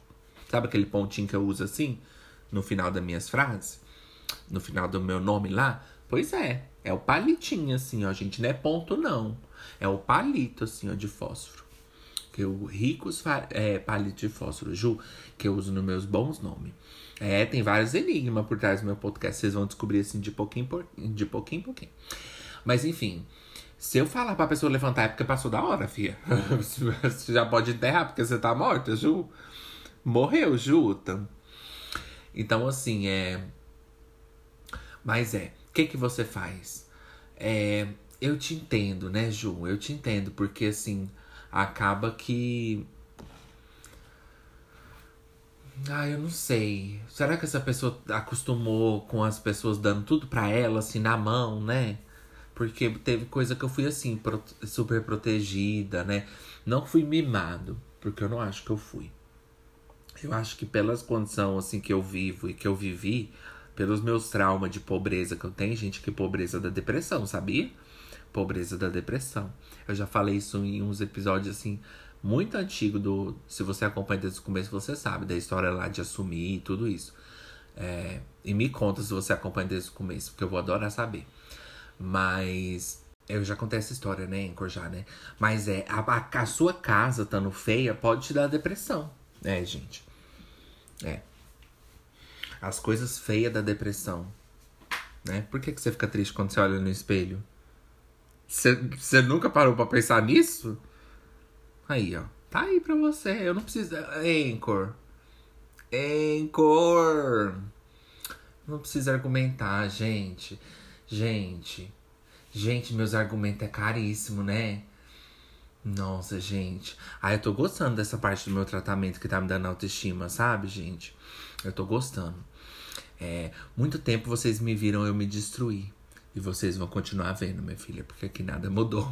Sabe aquele pontinho que eu uso assim? No final das minhas frases? No final do meu nome lá? Pois é. É o palitinho assim, ó, gente. Não é ponto, não. É o palito, assim, ó, de fósforo. Que eu, ricos é, palito de fósforo, Ju, que eu uso nos meus bons nomes. É, tem vários enigmas por trás do meu podcast. Vocês vão descobrir, assim, de pouquinho, por, de pouquinho em pouquinho. Mas, enfim. Se eu falar pra pessoa levantar é porque passou da hora, fia. você já pode enterrar porque você tá morta, Ju. Morreu, Juta. Então, assim, é... Mas é, o que que você faz? É, eu te entendo, né, Ju? Eu te entendo, porque assim, acaba que. Ah, eu não sei. Será que essa pessoa acostumou com as pessoas dando tudo pra ela, assim, na mão, né? Porque teve coisa que eu fui assim, super protegida, né? Não fui mimado, porque eu não acho que eu fui. Eu acho que pelas condições assim que eu vivo e que eu vivi, pelos meus traumas de pobreza que eu tenho, gente, que pobreza da depressão, sabia? Pobreza da depressão. Eu já falei isso em uns episódios assim muito antigo do, se você acompanha desde o começo, você sabe da história lá de assumir e tudo isso. É, e me conta se você acompanha desde o começo, porque eu vou adorar saber. Mas eu já contei essa história, né, Anchor, já, né? Mas é, a, a sua casa estando feia pode te dar depressão, né, gente? É. As coisas feias da depressão, né? Por que, que você fica triste quando você olha no espelho? Você nunca parou pra pensar nisso? Aí, ó. Tá aí pra você. Eu não preciso. Anchor. Anchor. Não precisa argumentar, gente. Gente. Gente, meus argumentos é caríssimo, né? Nossa, gente. Ah, eu tô gostando dessa parte do meu tratamento que tá me dando autoestima, sabe, gente? Eu tô gostando. É, muito tempo vocês me viram eu me destruir. E vocês vão continuar vendo, minha filha, porque aqui nada mudou.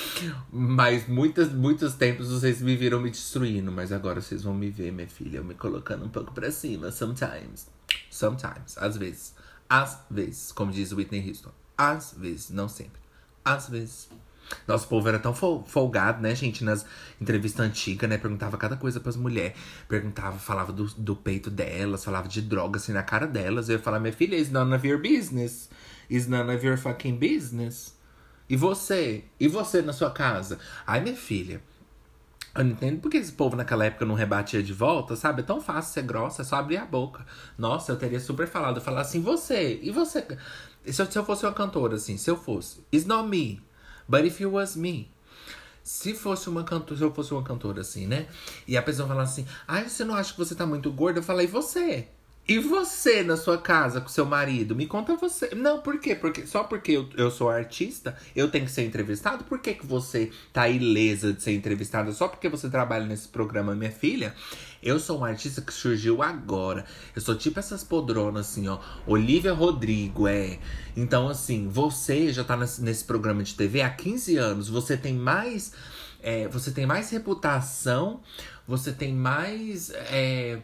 mas muitos, muitos tempos vocês me viram me destruindo, mas agora vocês vão me ver, minha filha, me colocando um pouco pra cima. Sometimes. Sometimes. Às vezes. Às vezes. Como diz Whitney Houston. Às vezes. Não sempre. Às vezes. Nosso povo era tão folgado, né, gente? Nas entrevistas antigas, né? Perguntava cada coisa pras mulheres. Perguntava, falava do, do peito delas, falava de droga assim na cara delas. Eu ia falar, minha filha, it's none of your business. It's none of your fucking business. E você? E você na sua casa? Ai, minha filha. Eu não entendo porque esse povo naquela época não rebatia de volta, sabe? É tão fácil ser grossa, é só abrir a boca. Nossa, eu teria super falado, falar assim, você, e você? Se eu, se eu fosse uma cantora, assim, se eu fosse, it's not me, but if it was me. Se fosse uma cantora, se eu fosse uma cantora assim, né? E a pessoa falar assim, ai, você não acha que você tá muito gorda? Eu falei, você? E você na sua casa com seu marido? Me conta você. Não, por quê? Porque, só porque eu, eu sou artista, eu tenho que ser entrevistado? Por que, que você tá ilesa de ser entrevistada só porque você trabalha nesse programa, minha filha? Eu sou um artista que surgiu agora. Eu sou tipo essas podronas, assim, ó. Olivia Rodrigo, é. Então, assim, você já tá nesse, nesse programa de TV há 15 anos. Você tem mais. É, você tem mais reputação, você tem mais. É,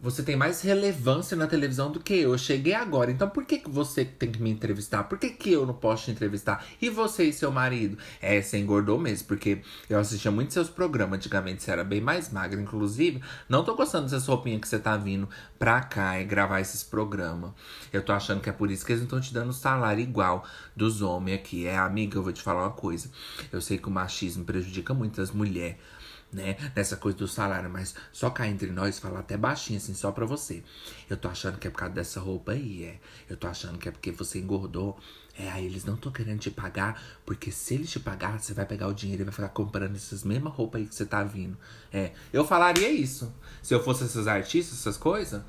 você tem mais relevância na televisão do que eu. Eu cheguei agora. Então por que, que você tem que me entrevistar? Por que, que eu não posso te entrevistar? E você e seu marido? É, você engordou mesmo, porque eu assistia muito seus programas. Antigamente você era bem mais magra. Inclusive, não tô gostando dessa roupinha que você tá vindo pra cá e gravar esses programas. Eu tô achando que é por isso que eles não estão te dando salário igual dos homens aqui. É, amiga, eu vou te falar uma coisa. Eu sei que o machismo prejudica muito as mulheres né? Nessa coisa do salário, mas só cá entre nós, falar até baixinho, assim, só pra você. Eu tô achando que é por causa dessa roupa aí, é. Eu tô achando que é porque você engordou. É, aí eles não estão querendo te pagar, porque se eles te pagar, você vai pegar o dinheiro e vai ficar comprando essas mesmas roupas aí que você tá vindo. É, eu falaria isso. Se eu fosse esses artistas, essas coisas.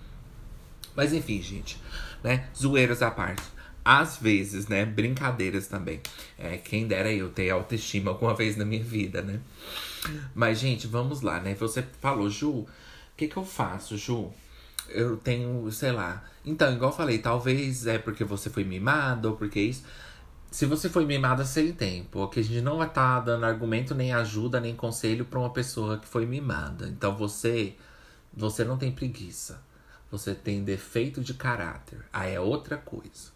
Mas enfim, gente, né? Zoeiras à parte às vezes, né? Brincadeiras também. É, quem dera eu ter autoestima alguma vez na minha vida, né? Mas, gente, vamos lá, né? Você falou, Ju, o que, que eu faço, Ju? Eu tenho, sei lá. Então, igual eu falei, talvez é porque você foi mimada ou porque isso. Se você foi mimada sem tempo, que a gente não vai estar tá dando argumento, nem ajuda, nem conselho para uma pessoa que foi mimada. Então você, você não tem preguiça. Você tem defeito de caráter. Aí é outra coisa.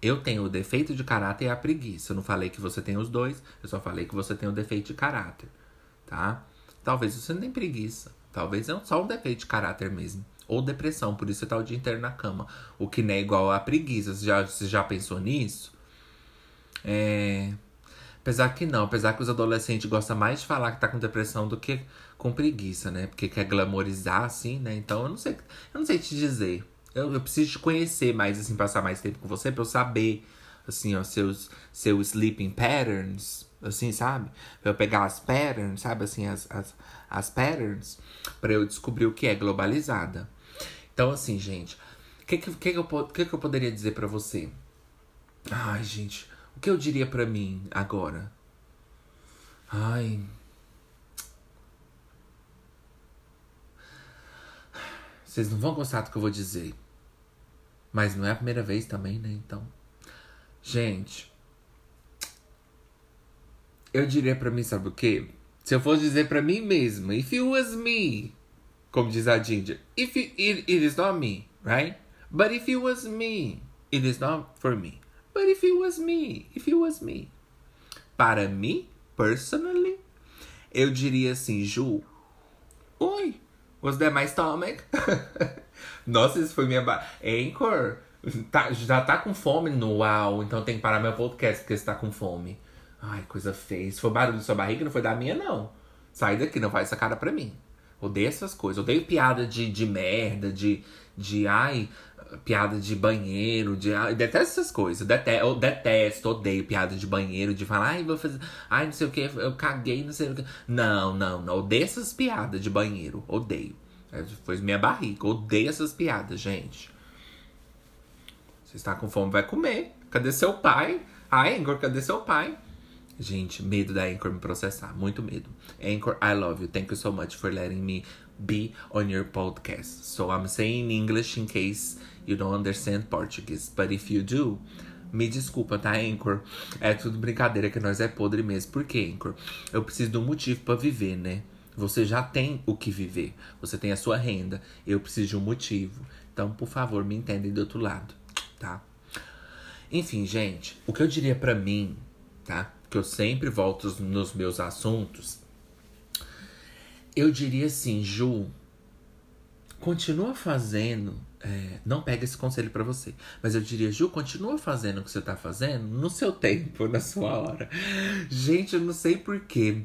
Eu tenho o defeito de caráter e a preguiça. Eu não falei que você tem os dois, eu só falei que você tem o defeito de caráter, tá? Talvez você não tenha preguiça. Talvez é só um defeito de caráter mesmo. Ou depressão, por isso você tá o dia inteiro na cama. O que não é igual a preguiça. Você já, você já pensou nisso? É. Apesar que não, apesar que os adolescentes gostam mais de falar que tá com depressão do que com preguiça, né? Porque quer glamorizar, assim, né? Então eu não sei. Eu não sei te dizer. Eu, eu preciso te conhecer mais, assim, passar mais tempo com você pra eu saber, assim, ó, seus, seus sleeping patterns, assim, sabe? Pra eu pegar as patterns, sabe, assim, as, as, as patterns, pra eu descobrir o que é globalizada. Então, assim, gente, o que, que, que, que, eu, que, que eu poderia dizer para você? Ai, gente, o que eu diria para mim agora? Ai. Vocês não vão gostar do que eu vou dizer. Mas não é a primeira vez também, né? Então. Gente. Eu diria pra mim, sabe o quê? Se eu fosse dizer pra mim mesmo, if it was me, como diz a Ginger, if it, it, it is not me, right? But if it was me, it is not for me. But if it was me, if it was me. Para mim, personally, eu diria assim, Ju, oi, was that my stomach? Nossa, isso foi minha. Anchor, tá, já tá com fome no uau, então tem que parar meu podcast porque você tá com fome. Ai, coisa feia. Se for barulho da sua barriga, não foi da minha, não. Sai daqui, não faz essa cara pra mim. Odeio essas coisas. Odeio piada de, de merda, de, de. Ai, piada de banheiro, de. Ai, detesto essas coisas. Detesto, eu detesto, odeio piada de banheiro, de falar, ai, vou fazer. Ai, não sei o que, eu caguei, não sei o que. Não, não, não. Odeio essas piadas de banheiro. Odeio. É, foi minha barriga. Odeio essas piadas, gente. Você está com fome, vai comer. Cadê seu pai? A Anchor, cadê seu pai? Gente, medo da Anchor me processar. Muito medo. Anchor, I love you. Thank you so much for letting me be on your podcast. So I'm saying English in case you don't understand Portuguese. But if you do, me desculpa, tá, Anchor? É tudo brincadeira que nós é podre mesmo. Por quê, Anchor? Eu preciso de um motivo para viver, né? Você já tem o que viver. Você tem a sua renda. Eu preciso de um motivo. Então, por favor, me entendem do outro lado, tá? Enfim, gente, o que eu diria para mim, tá? Que eu sempre volto nos meus assuntos. Eu diria assim, Ju, continua fazendo. É, não pega esse conselho para você. Mas eu diria, Ju, continua fazendo o que você tá fazendo no seu tempo, na sua hora. Gente, eu não sei porquê.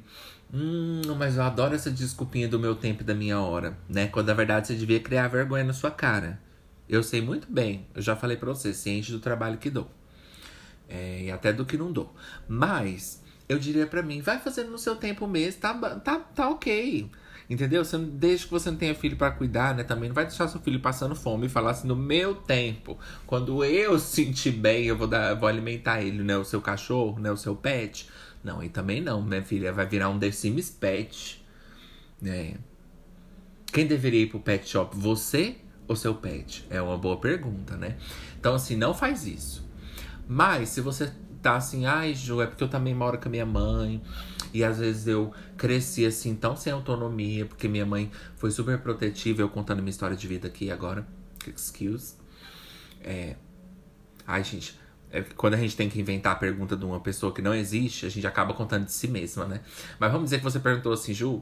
Hum, mas eu adoro essa desculpinha do meu tempo e da minha hora, né? Quando na verdade você devia criar vergonha na sua cara. Eu sei muito bem, eu já falei pra você, ciente do trabalho que dou. É, e até do que não dou. Mas, eu diria para mim, vai fazendo no seu tempo mesmo, tá, tá, tá ok. Entendeu? Você, desde que você não tenha filho para cuidar, né? Também não vai deixar seu filho passando fome e falar assim, no meu tempo, quando eu sentir bem, eu vou, dar, vou alimentar ele, né? O seu cachorro, né? O seu pet. Não, e também não, minha filha. Vai virar um The Sims pet. Né? Quem deveria ir pro pet shop? Você ou seu pet? É uma boa pergunta, né? Então, assim, não faz isso. Mas, se você tá assim, ai, Ju, é porque eu também moro com a minha mãe. E às vezes eu cresci assim, tão sem autonomia, porque minha mãe foi super protetiva. Eu contando minha história de vida aqui agora. Excuse. É. Ai, gente. É, quando a gente tem que inventar a pergunta de uma pessoa que não existe, a gente acaba contando de si mesma, né? Mas vamos dizer que você perguntou assim, Ju,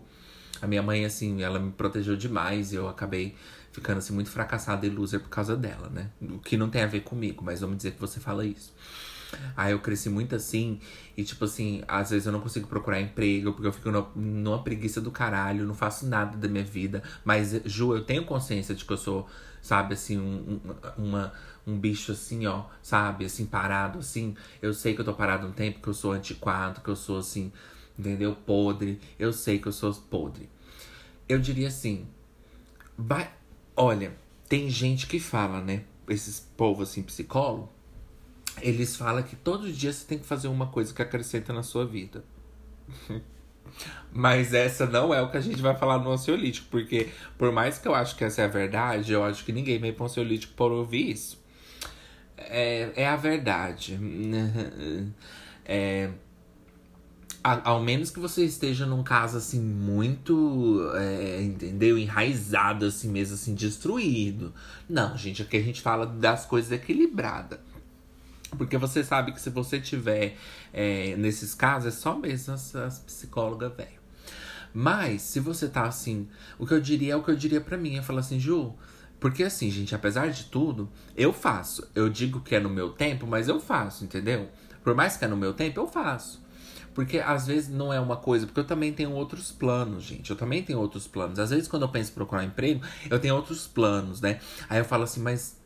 a minha mãe, assim, ela me protegeu demais e eu acabei ficando, assim, muito fracassada e loser por causa dela, né? O que não tem a ver comigo, mas vamos dizer que você fala isso. Aí eu cresci muito assim, e tipo assim, às vezes eu não consigo procurar emprego, porque eu fico no, numa preguiça do caralho, não faço nada da minha vida. Mas, Ju, eu tenho consciência de que eu sou, sabe, assim, um, um, uma, um bicho assim, ó, sabe, assim, parado, assim. Eu sei que eu tô parado um tempo, que eu sou antiquado, que eu sou assim, entendeu? Podre. Eu sei que eu sou podre. Eu diria assim, vai. Olha, tem gente que fala, né? Esses povos assim, psicólogo eles falam que todo dia você tem que fazer uma coisa que acrescenta na sua vida. Mas essa não é o que a gente vai falar no ansiolítico, porque por mais que eu acho que essa é a verdade, eu acho que ninguém vem para ansiolítico por ouvir isso. É, é a verdade. É, ao menos que você esteja num caso assim muito, é, entendeu? Enraizado assim mesmo, assim, destruído. Não, gente, aqui a gente fala das coisas equilibradas. Porque você sabe que se você tiver é, nesses casos, é só mesmo as, as psicólogas, velho. Mas, se você tá assim, o que eu diria é o que eu diria para mim. Eu falo assim, Ju, porque assim, gente, apesar de tudo, eu faço. Eu digo que é no meu tempo, mas eu faço, entendeu? Por mais que é no meu tempo, eu faço. Porque às vezes não é uma coisa, porque eu também tenho outros planos, gente. Eu também tenho outros planos. Às vezes, quando eu penso em procurar emprego, eu tenho outros planos, né? Aí eu falo assim, mas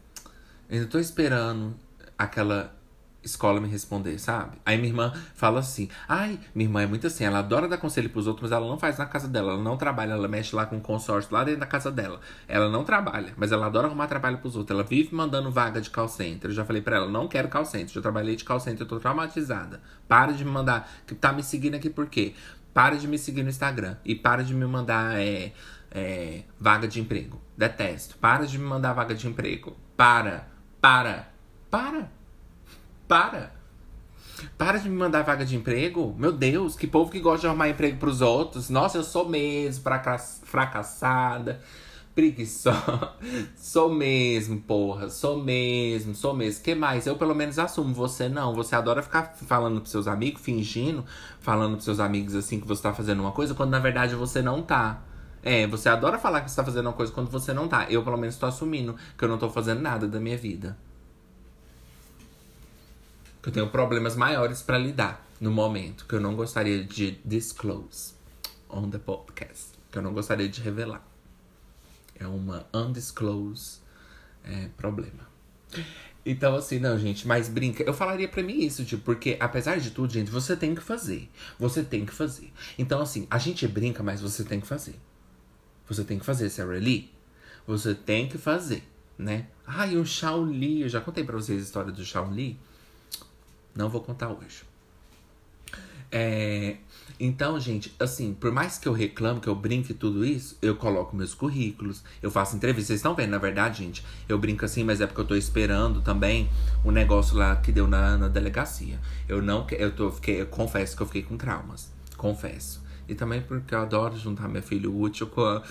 eu ainda tô esperando aquela escola me responder, sabe? Aí minha irmã fala assim: ai, minha irmã é muito assim, ela adora dar conselho pros outros, mas ela não faz na casa dela, ela não trabalha, ela mexe lá com o consórcio lá dentro da casa dela. Ela não trabalha, mas ela adora arrumar trabalho pros outros. Ela vive mandando vaga de call center. Eu já falei pra ela: não quero call center, já trabalhei de call center, eu tô traumatizada. Para de me mandar, que tá me seguindo aqui por quê? Para de me seguir no Instagram e para de me mandar é, é, vaga de emprego. Detesto. Para de me mandar vaga de emprego. Para, para, para. Para. Para de me mandar vaga de emprego. Meu Deus, que povo que gosta de arrumar emprego pros outros. Nossa, eu sou mesmo fracassada, preguiçosa. Sou mesmo, porra. Sou mesmo, sou mesmo. que mais? Eu pelo menos assumo. Você não. Você adora ficar falando pros seus amigos, fingindo, falando pros seus amigos assim que você tá fazendo uma coisa, quando na verdade você não tá. É, você adora falar que você tá fazendo uma coisa quando você não tá. Eu pelo menos tô assumindo que eu não tô fazendo nada da minha vida que eu tenho problemas maiores para lidar no momento, que eu não gostaria de disclose on the podcast, que eu não gostaria de revelar. É uma undisclosed é, problema. Então, assim, não, gente, mas brinca. Eu falaria pra mim isso, tipo, porque apesar de tudo, gente, você tem que fazer. Você tem que fazer. Então, assim, a gente brinca, mas você tem que fazer. Você tem que fazer, Sarah Lee. Você tem que fazer, né? Ai, o Shaolin. Eu já contei pra vocês a história do Shaolin. Não vou contar hoje. É, então, gente, assim, por mais que eu reclamo, que eu brinque tudo isso, eu coloco meus currículos, eu faço entrevistas. Vocês estão vendo, na verdade, gente? Eu brinco assim, mas é porque eu tô esperando também o um negócio lá que deu na, na delegacia. Eu não eu tô, fiquei, eu confesso que eu fiquei com traumas. Confesso. E também porque eu adoro juntar meu filho útil com a,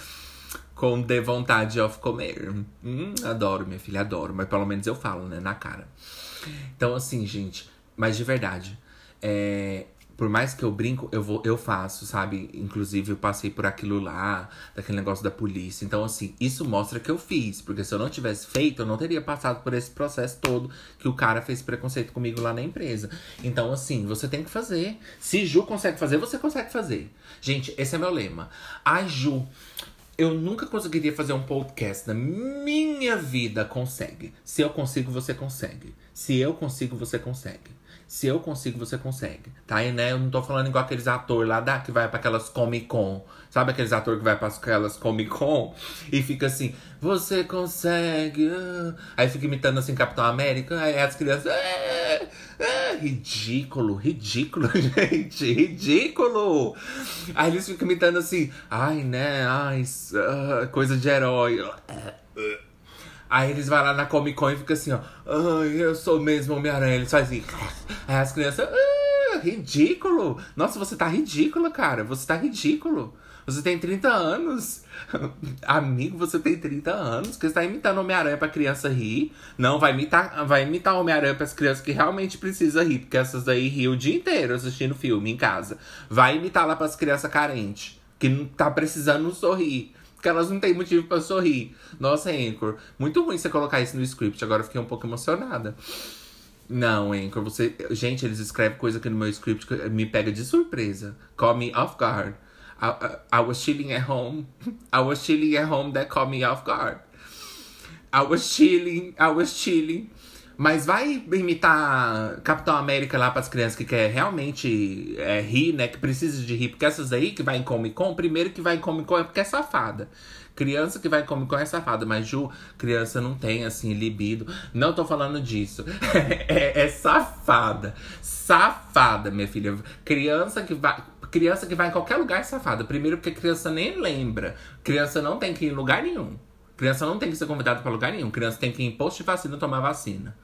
com de vontade of comer. Hum, adoro, minha filha, adoro. Mas pelo menos eu falo, né, na cara. Então, assim, gente, mas de verdade, é, por mais que eu brinco, eu vou, eu faço, sabe? Inclusive, eu passei por aquilo lá, daquele negócio da polícia. Então, assim, isso mostra que eu fiz. Porque se eu não tivesse feito, eu não teria passado por esse processo todo que o cara fez preconceito comigo lá na empresa. Então, assim, você tem que fazer. Se Ju consegue fazer, você consegue fazer. Gente, esse é meu lema. Ai, Ju, eu nunca conseguiria fazer um podcast na minha vida. Consegue. Se eu consigo, você consegue. Se eu consigo, você consegue. Se eu consigo, você consegue. Tá? E né, eu não tô falando igual aqueles atores lá da, que vai para aquelas Comic Con. Sabe aqueles atores que vai para aquelas Comic Con e fica assim, você consegue. Ah. Aí fica imitando assim Capitão América. Aí as crianças. Ah, ah, ridículo, ridículo, gente, ridículo. Aí eles ficam imitando assim, ai, né, ai, ah, coisa de herói. Aí eles vão lá na Comic Con e ficam assim, ó. Ai, eu sou mesmo Homem-Aranha. Eles fazem assim. Aí as crianças. Ah, ridículo! Nossa, você tá ridículo, cara. Você tá ridículo. Você tem 30 anos. Amigo, você tem 30 anos. Que você tá imitando Homem-Aranha pra criança rir. Não, vai imitar, vai imitar Homem-Aranha pras crianças que realmente precisa rir. Porque essas daí riam o dia inteiro assistindo filme em casa. Vai imitar lá pras crianças carentes. Que não tá precisando sorrir. Porque elas não têm motivo para sorrir. Nossa, Anchor, muito ruim você colocar isso no script. Agora fiquei um pouco emocionada. Não, Anchor, você. Gente, eles escrevem coisa aqui no meu script que me pega de surpresa. Call me off guard. I, I, I was chilling at home. I was chilling at home that caught me off guard. I was chilling, I was chilling. Mas vai imitar Capitão América lá para as crianças que quer realmente é, rir, né? Que precisa de rir. Porque essas aí que vai em Comic Con, primeiro que vai em Comic Con é porque é safada. Criança que vai em Comic Con é safada, mas Ju, criança não tem, assim, libido. Não tô falando disso. é, é safada. Safada, minha filha. Criança que vai. Criança que vai em qualquer lugar é safada. Primeiro porque criança nem lembra. Criança não tem que ir em lugar nenhum. Criança não tem que ser convidada para lugar nenhum. Criança tem que ir em posto de vacina tomar vacina.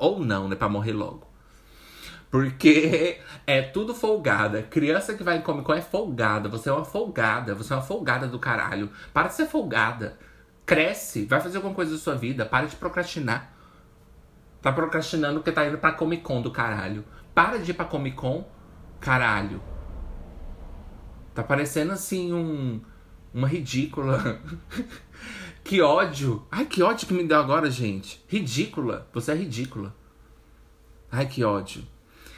Ou não, né? Pra morrer logo. Porque é tudo folgada. Criança que vai em Comic Con é folgada. Você é uma folgada. Você é uma folgada do caralho. Para de ser folgada. Cresce. Vai fazer alguma coisa da sua vida. Para de procrastinar. Tá procrastinando porque tá indo pra Comic Con do caralho. Para de ir pra Comic Con, caralho. Tá parecendo assim um. Uma ridícula. Que ódio! Ai, que ódio que me deu agora, gente. Ridícula. Você é ridícula. Ai, que ódio.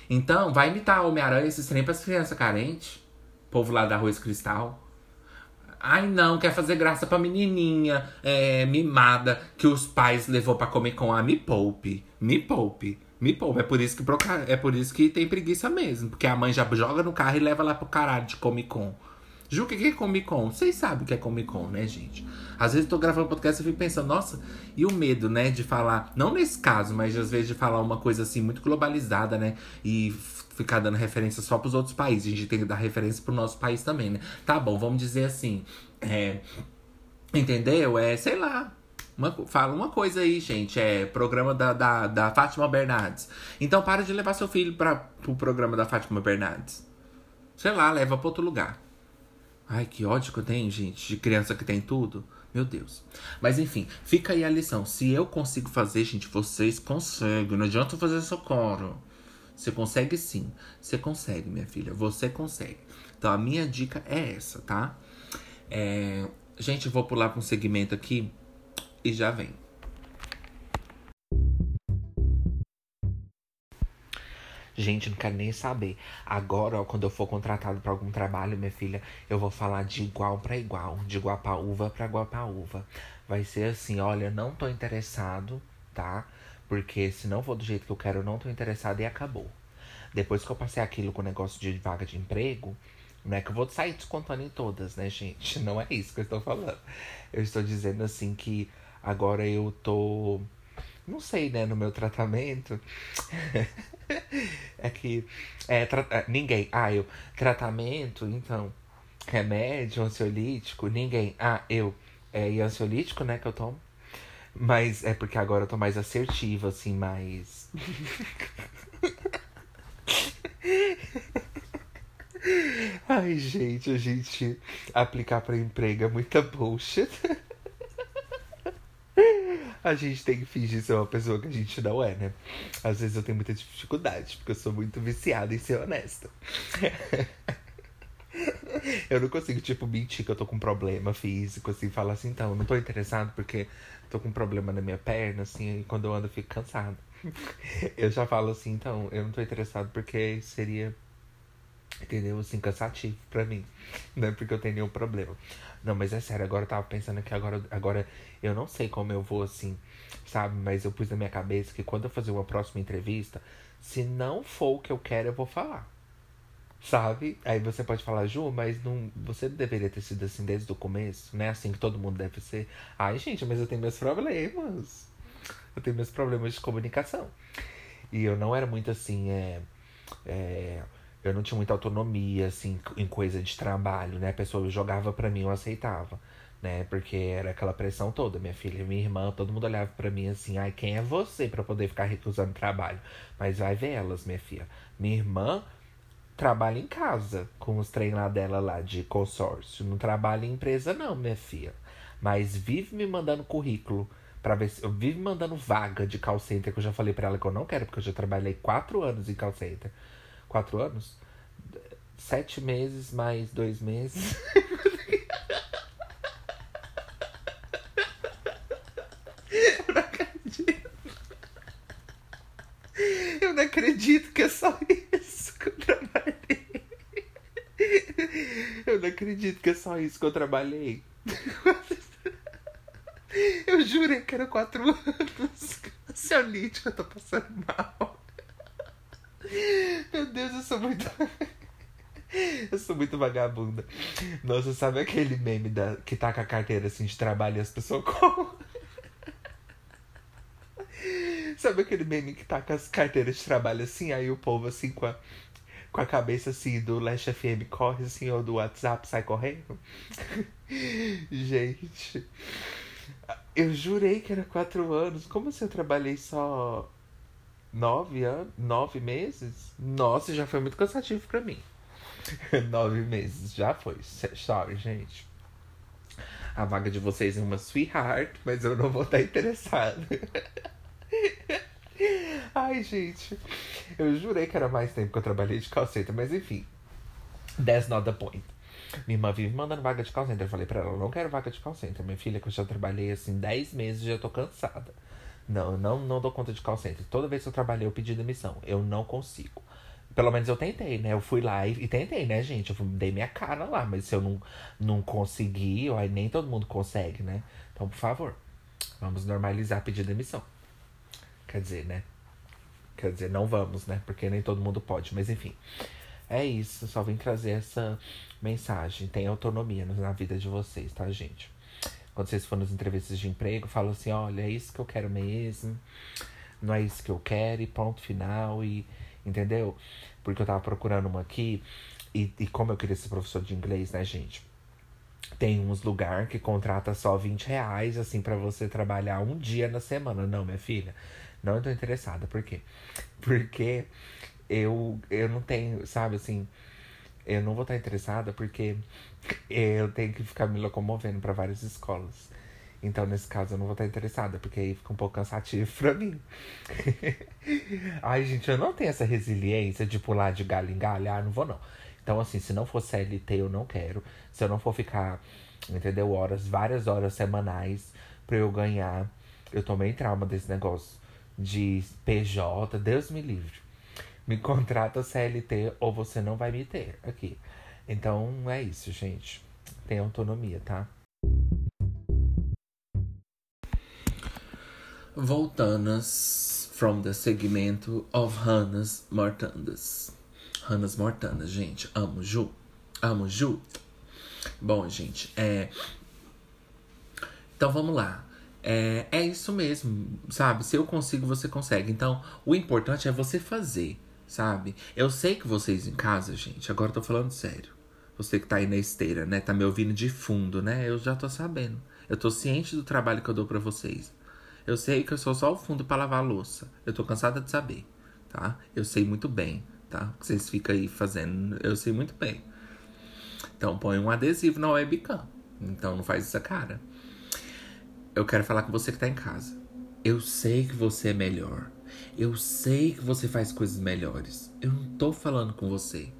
Então, vai imitar Homem-Aranha esses trem pras crianças carentes. Povo lá da Arroz Cristal. Ai, não, quer fazer graça pra menininha é, mimada que os pais levou pra comer com a me poupe. Me poupe. Me poupe. É por isso que, é por isso que tem preguiça mesmo. Porque a mãe já joga no carro e leva lá pro caralho de Comic Con. Ju, o que é Comic Con? Vocês sabem o que é Comic Con, né, gente? Às vezes eu tô gravando podcast e fico pensando, nossa, e o medo, né, de falar, não nesse caso, mas às vezes de falar uma coisa assim muito globalizada, né? E ficar dando referência só pros outros países. A gente tem que dar referência pro nosso país também, né? Tá bom, vamos dizer assim. É, entendeu? É, sei lá. Uma, fala uma coisa aí, gente. É programa da, da, da Fátima Bernardes. Então para de levar seu filho para pro programa da Fátima Bernardes. Sei lá, leva pra outro lugar. Ai, que ódio que eu tenho, gente, de criança que tem tudo. Meu Deus. Mas enfim, fica aí a lição. Se eu consigo fazer, gente, vocês conseguem. Não adianta fazer socorro. Você consegue sim. Você consegue, minha filha. Você consegue. Então a minha dica é essa, tá? É... Gente, eu vou pular para um segmento aqui e já vem. Gente, não quero nem saber. Agora, ó, quando eu for contratado para algum trabalho, minha filha, eu vou falar de igual para igual, de guapaúva para guapaúva. Vai ser assim, olha, não tô interessado, tá? Porque se não for do jeito que eu quero, eu não tô interessado e acabou. Depois que eu passei aquilo com o negócio de vaga de emprego, não é que eu vou sair descontando em todas, né, gente? Não é isso que eu estou falando. Eu estou dizendo assim que agora eu tô não sei, né, no meu tratamento. é que. É, tra... É, ninguém. Ah, eu. Tratamento, então. Remédio, ansiolítico, ninguém. Ah, eu. É, e ansiolítico, né, que eu tomo. Mas é porque agora eu tô mais assertiva, assim, mais. Ai, gente, a gente aplicar para emprego é muita bullshit. A gente tem que fingir ser uma pessoa que a gente não é, né? Às vezes eu tenho muita dificuldade, porque eu sou muito viciada em ser honesta. eu não consigo, tipo, mentir que eu tô com um problema físico, assim, falar assim, então, eu não tô interessado porque tô com um problema na minha perna, assim, e quando eu ando eu fico cansado. eu já falo assim, então, eu não tô interessado porque seria entendeu? Assim, cansativo pra mim. Não é porque eu tenho nenhum problema. Não, mas é sério, agora eu tava pensando que agora, agora eu não sei como eu vou assim, sabe? Mas eu pus na minha cabeça que quando eu fazer uma próxima entrevista, se não for o que eu quero, eu vou falar. Sabe? Aí você pode falar, Ju, mas não, você deveria ter sido assim desde o começo, né? Assim que todo mundo deve ser. Ai, gente, mas eu tenho meus problemas. Eu tenho meus problemas de comunicação. E eu não era muito assim, é. é eu não tinha muita autonomia, assim, em coisa de trabalho, né? A pessoa jogava para mim, eu aceitava, né? Porque era aquela pressão toda. Minha filha, minha irmã, todo mundo olhava para mim assim, ai, quem é você para poder ficar recusando trabalho? Mas vai ver elas, minha filha. Minha irmã trabalha em casa com os treinos dela lá de consórcio. Não trabalha em empresa, não, minha filha. Mas vive me mandando currículo para ver se eu vive mandando vaga de call center, que eu já falei para ela que eu não quero, porque eu já trabalhei quatro anos em call center quatro anos? Sete meses mais dois meses. Eu não acredito. Eu não acredito que é só isso que eu trabalhei. Eu não acredito que é só isso que eu trabalhei. Eu jurei que era quatro anos. Ansiolítico, eu tô passando mal. Meu Deus, eu sou muito. eu sou muito vagabunda. Nossa, sabe aquele meme da... que tá com a carteira assim de trabalho e as pessoas com. sabe aquele meme que tá com as carteiras de trabalho assim, aí o povo assim com a, com a cabeça assim do Last FM corre assim, ou do WhatsApp sai correndo? Gente, eu jurei que era quatro anos. Como assim eu trabalhei só Nove anos? Nove meses? Nossa, já foi muito cansativo pra mim. Nove meses, já foi. Sorry, gente. A vaga de vocês é uma sweetheart, mas eu não vou estar interessado. Ai, gente. Eu jurei que era mais tempo que eu trabalhei de calceta, mas enfim. That's not the point. Minha irmã vive mandando vaga de call center. Eu falei pra ela, não quero vaga de call center. Minha filha, que eu já trabalhei assim 10 meses, já tô cansada. Não, eu não, não dou conta de call center. Toda vez que eu trabalhei, eu pedi demissão. Eu não consigo. Pelo menos eu tentei, né? Eu fui lá e, e tentei, né, gente? Eu dei minha cara lá, mas se eu não, não conseguir, aí nem todo mundo consegue, né? Então, por favor, vamos normalizar pedir demissão. Quer dizer, né? Quer dizer, não vamos, né? Porque nem todo mundo pode, mas enfim. É isso, só vim trazer essa mensagem. Tem autonomia na vida de vocês, tá, gente? Quando vocês forem nas entrevistas de emprego, falam assim: olha, é isso que eu quero mesmo, não é isso que eu quero, e ponto final, e entendeu? Porque eu tava procurando uma aqui, e, e como eu queria ser professor de inglês, né, gente? Tem uns lugar que contrata só 20 reais, assim, para você trabalhar um dia na semana. Não, minha filha, não estou interessada. Por quê? Porque eu, eu não tenho, sabe, assim, eu não vou estar interessada porque eu tenho que ficar me locomovendo para várias escolas. Então, nesse caso, eu não vou estar interessada, porque aí fica um pouco cansativo pra mim. Ai, gente, eu não tenho essa resiliência de pular de galho em galho. Ah, não vou não. Então, assim, se não for CLT, eu não quero. Se eu não for ficar, entendeu? Horas, várias horas semanais pra eu ganhar. Eu tomei trauma desse negócio de PJ, Deus me livre me contrata CLT ou você não vai me ter aqui. Então é isso, gente. Tem autonomia, tá? Voltanas from the segmento of Hannas Mortandas. Hannas Mortandas, gente. Amo Ju. Amo Ju. Bom, gente, é. Então vamos lá. é, é isso mesmo, sabe? Se eu consigo, você consegue. Então, o importante é você fazer, sabe? Eu sei que vocês em casa, gente, agora eu tô falando sério. Você que tá aí na esteira, né? Tá me ouvindo de fundo, né? Eu já tô sabendo. Eu tô ciente do trabalho que eu dou para vocês. Eu sei que eu sou só o fundo para lavar a louça. Eu tô cansada de saber, tá? Eu sei muito bem, tá? O que vocês ficam aí fazendo, eu sei muito bem. Então põe um adesivo na webcam. Então não faz essa cara. Eu quero falar com você que tá em casa. Eu sei que você é melhor. Eu sei que você faz coisas melhores. Eu não tô falando com você.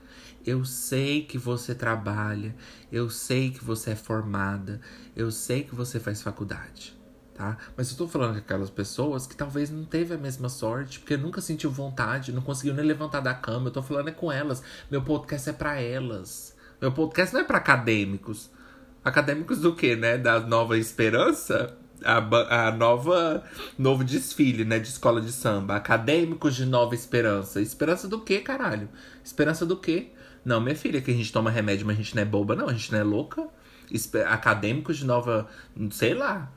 Eu sei que você trabalha, eu sei que você é formada, eu sei que você faz faculdade, tá? Mas eu tô falando com aquelas pessoas que talvez não teve a mesma sorte, porque nunca sentiu vontade, não conseguiu nem levantar da cama. Eu tô falando é com elas. Meu podcast é para elas. Meu podcast não é para acadêmicos. Acadêmicos do quê, né? Da Nova Esperança? A, a nova novo desfile, né, de escola de samba, acadêmicos de Nova Esperança. Esperança do quê, caralho? Esperança do quê? Não, minha filha, que a gente toma remédio, mas a gente não é boba, não. A gente não é louca. Acadêmicos de nova. Sei lá.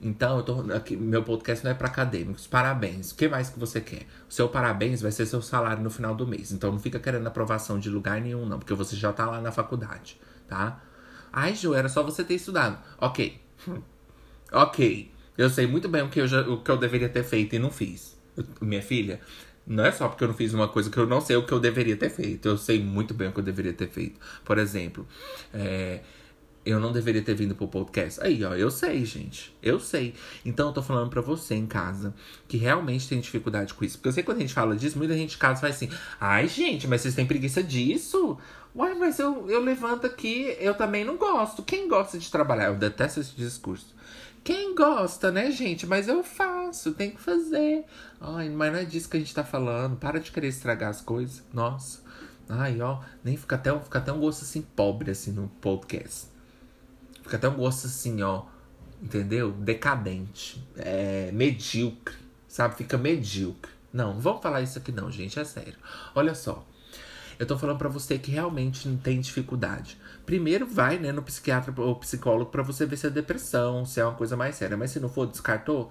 Então, eu tô, aqui, meu podcast não é para acadêmicos. Parabéns. O que mais que você quer? O seu parabéns vai ser seu salário no final do mês. Então, não fica querendo aprovação de lugar nenhum, não. Porque você já tá lá na faculdade, tá? Ai, Ju, era só você ter estudado. Ok. Ok. Eu sei muito bem o que eu, já, o que eu deveria ter feito e não fiz. minha filha, não é só porque eu não fiz uma coisa que eu não sei o que eu deveria ter feito. Eu sei muito bem o que eu deveria ter feito. Por exemplo, é, eu não deveria ter vindo pro podcast. Aí, ó, eu sei, gente. Eu sei. Então eu tô falando pra você em casa que realmente tem dificuldade com isso. Porque eu sei que quando a gente fala disso, muita gente em casa faz assim: ai, gente, mas vocês têm preguiça disso? Uai, mas eu, eu levanto aqui, eu também não gosto. Quem gosta de trabalhar? Eu detesto esse discurso. Quem gosta, né, gente? Mas eu faço, tem que fazer. Ai, mas não é disso que a gente tá falando. Para de querer estragar as coisas. Nossa. Ai, ó, nem fica até, fica até um gosto assim pobre assim no podcast. Fica até um gosto assim, ó, entendeu? Decadente, é medíocre, sabe? Fica medíocre. Não, não vamos falar isso aqui não, gente, é sério. Olha só. Eu tô falando para você que realmente não tem dificuldade. Primeiro vai, né, no psiquiatra ou psicólogo para você ver se é depressão, se é uma coisa mais séria. Mas se não for, descartou,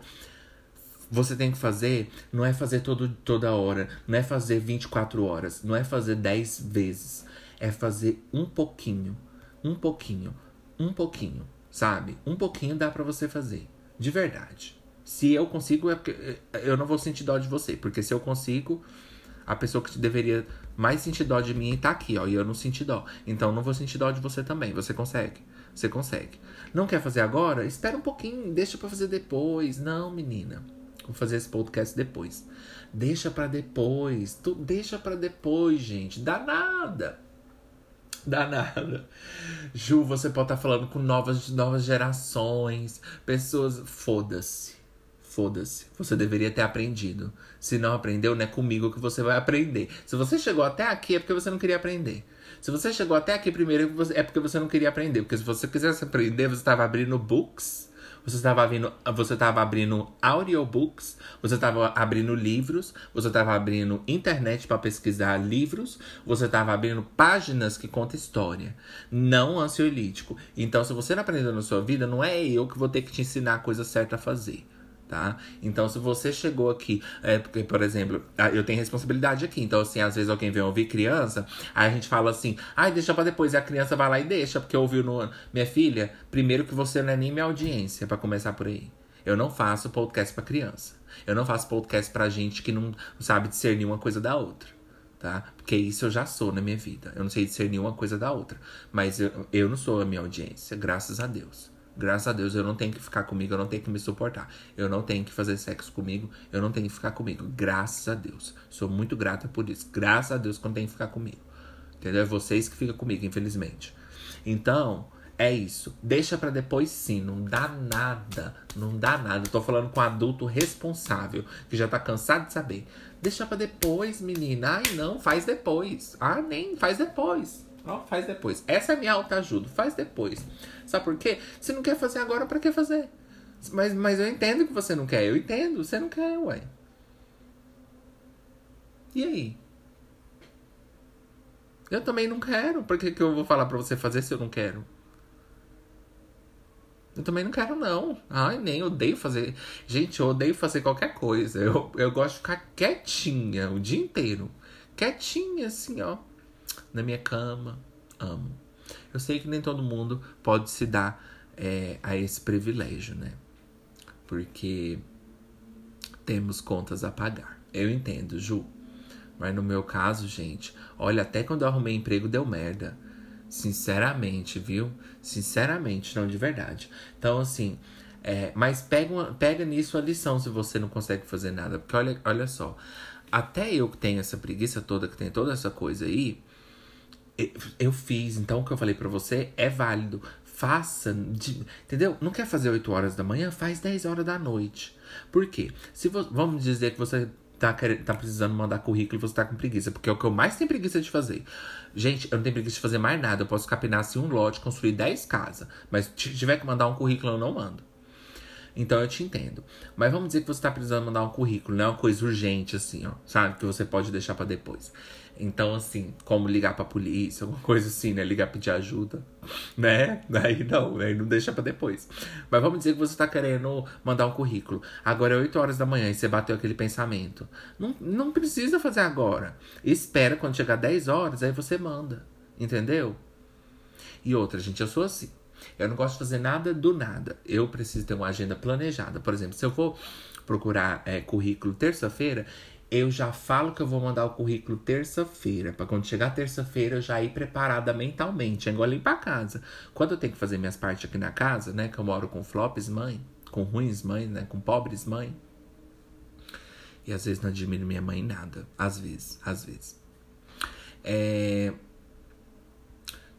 você tem que fazer, não é fazer todo, toda hora, não é fazer 24 horas, não é fazer 10 vezes. É fazer um pouquinho, um pouquinho, um pouquinho, sabe? Um pouquinho dá para você fazer, de verdade. Se eu consigo, é porque eu não vou sentir dó de você, porque se eu consigo, a pessoa que deveria mais sentir dó de mim tá aqui, ó, e eu não senti dó. Então não vou sentir dó de você também. Você consegue? Você consegue. Não quer fazer agora? Espera um pouquinho, deixa para fazer depois. Não, menina. Vou fazer esse podcast depois. Deixa para depois. Tu deixa para depois, gente. Dá nada. Dá nada. Ju, você pode estar tá falando com novas, novas gerações, pessoas. Foda-se. Foda-se. Você deveria ter aprendido. Se não aprendeu, não é comigo que você vai aprender. Se você chegou até aqui, é porque você não queria aprender. Se você chegou até aqui primeiro, é porque você não queria aprender. Porque se você quisesse aprender, você estava abrindo books. Você estava abrindo, você estava abrindo audiobooks, você estava abrindo livros, você estava abrindo internet para pesquisar livros, você estava abrindo páginas que contam história, não ansiolítico. Então, se você não aprendeu na sua vida, não é eu que vou ter que te ensinar a coisa certa a fazer tá? Então, se você chegou aqui, é, porque, por exemplo, eu tenho responsabilidade aqui, então, assim, às vezes alguém vem ouvir criança, aí a gente fala assim, ai, deixa pra depois, e a criança vai lá e deixa, porque ouviu no. Minha filha, primeiro que você não é nem minha audiência, para começar por aí. Eu não faço podcast para criança. Eu não faço podcast pra gente que não sabe discernir uma coisa da outra. Tá? Porque isso eu já sou na minha vida. Eu não sei discernir uma coisa da outra. Mas eu, eu não sou a minha audiência, graças a Deus. Graças a Deus eu não tenho que ficar comigo, eu não tenho que me suportar. Eu não tenho que fazer sexo comigo, eu não tenho que ficar comigo. Graças a Deus. Sou muito grata por isso. Graças a Deus que eu não tenho que ficar comigo. Entendeu? É vocês que ficam comigo, infelizmente. Então, é isso. Deixa para depois sim, não dá nada. Não dá nada. Eu tô falando com um adulto responsável, que já tá cansado de saber. Deixa para depois, menina. Ai, não, faz depois. Ah, nem, faz depois. Ó, faz depois. Essa é a minha autoajuda. Faz depois. Sabe por quê? Se não quer fazer agora, para que fazer? Mas, mas eu entendo que você não quer. Eu entendo. Você não quer, ué. E aí? Eu também não quero. Por que, que eu vou falar pra você fazer se eu não quero? Eu também não quero, não. Ai, nem odeio fazer. Gente, eu odeio fazer qualquer coisa. Eu, eu gosto de ficar quietinha o dia inteiro. Quietinha, assim, ó. Na minha cama. Amo. Eu sei que nem todo mundo pode se dar é, a esse privilégio, né? Porque temos contas a pagar. Eu entendo, Ju. Mas no meu caso, gente, olha, até quando eu arrumei emprego deu merda. Sinceramente, viu? Sinceramente, não de verdade. Então, assim, é, mas pega, uma, pega nisso a lição se você não consegue fazer nada. Porque olha, olha só, até eu que tenho essa preguiça toda, que tem toda essa coisa aí, eu fiz. Então, o que eu falei para você é válido. Faça, de, entendeu? Não quer fazer 8 horas da manhã? Faz 10 horas da noite. Por quê? Se vamos dizer que você tá, querendo, tá precisando mandar currículo e você tá com preguiça. Porque é o que eu mais tenho preguiça de fazer. Gente, eu não tenho preguiça de fazer mais nada. Eu posso capinar assim um lote, construir 10 casas. Mas se tiver que mandar um currículo, eu não mando. Então eu te entendo. Mas vamos dizer que você tá precisando mandar um currículo, não é uma coisa urgente, assim, ó. Sabe? Que você pode deixar para depois. Então, assim, como ligar pra polícia, alguma coisa assim, né? Ligar pedir ajuda, né? Daí não, aí não deixa pra depois. Mas vamos dizer que você tá querendo mandar um currículo. Agora é 8 horas da manhã e você bateu aquele pensamento. Não, não precisa fazer agora. Espera quando chegar 10 horas, aí você manda. Entendeu? E outra, gente, eu sou assim. Eu não gosto de fazer nada do nada. Eu preciso ter uma agenda planejada. Por exemplo, se eu for procurar é, currículo terça-feira, eu já falo que eu vou mandar o currículo terça-feira, para quando chegar terça-feira eu já ir preparada mentalmente, é igual ali para casa. Quando eu tenho que fazer minhas partes aqui na casa, né, que eu moro com flops mãe, com ruins mãe, né, com pobres mãe. E às vezes não admiro minha mãe nada, às vezes, às vezes. É,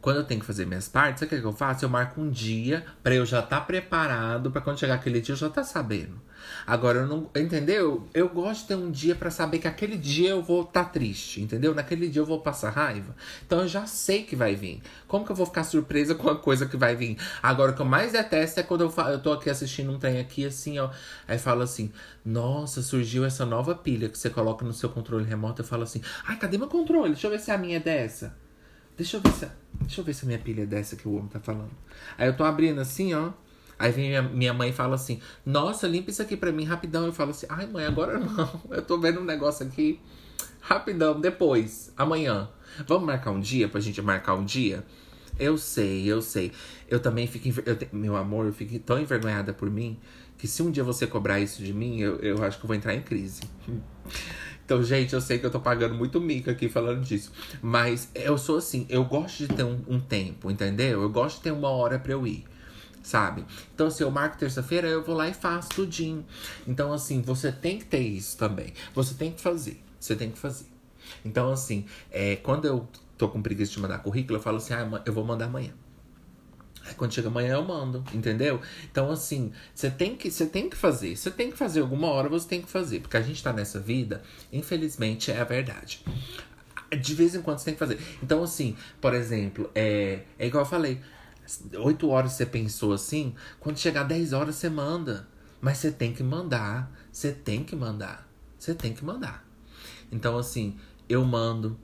quando eu tenho que fazer minhas partes, sabe o que eu faço? Eu marco um dia para eu já estar tá preparado, para quando chegar aquele dia eu já estar tá sabendo. Agora, eu não. Entendeu? Eu gosto de ter um dia para saber que aquele dia eu vou estar tá triste, entendeu? Naquele dia eu vou passar raiva. Então eu já sei que vai vir. Como que eu vou ficar surpresa com a coisa que vai vir? Agora, o que eu mais detesto é quando eu, falo, eu tô aqui assistindo um trem aqui, assim, ó. Aí fala assim: Nossa, surgiu essa nova pilha que você coloca no seu controle remoto. Eu falo assim: Ai, cadê meu controle? Deixa eu ver se a minha é dessa. Deixa eu ver se. Deixa eu ver se a minha pilha é dessa que o homem tá falando. Aí eu tô abrindo assim, ó. Aí vem minha, minha mãe e fala assim: Nossa, limpa isso aqui pra mim rapidão. Eu falo assim: Ai, mãe, agora não. Eu tô vendo um negócio aqui. Rapidão, depois, amanhã. Vamos marcar um dia pra gente marcar um dia? Eu sei, eu sei. Eu também fico. Eu meu amor, eu fico tão envergonhada por mim que se um dia você cobrar isso de mim, eu, eu acho que eu vou entrar em crise. Então, gente, eu sei que eu tô pagando muito mico aqui falando disso. Mas eu sou assim, eu gosto de ter um, um tempo, entendeu? Eu gosto de ter uma hora pra eu ir sabe? Então, se eu marco terça-feira, eu vou lá e faço tudinho. Então, assim, você tem que ter isso também. Você tem que fazer. Você tem que fazer. Então, assim, é, quando eu tô com preguiça de mandar currículo, eu falo assim, ah, eu vou mandar amanhã. Aí quando chega amanhã eu mando, entendeu? Então, assim, você tem que, você tem que fazer. Você tem que fazer alguma hora, você tem que fazer. Porque a gente tá nessa vida, infelizmente, é a verdade. De vez em quando você tem que fazer. Então, assim, por exemplo, é, é igual eu falei. Oito horas você pensou assim, quando chegar 10 horas você manda. Mas você tem que mandar. Você tem que mandar. Você tem que mandar. Então, assim, eu mando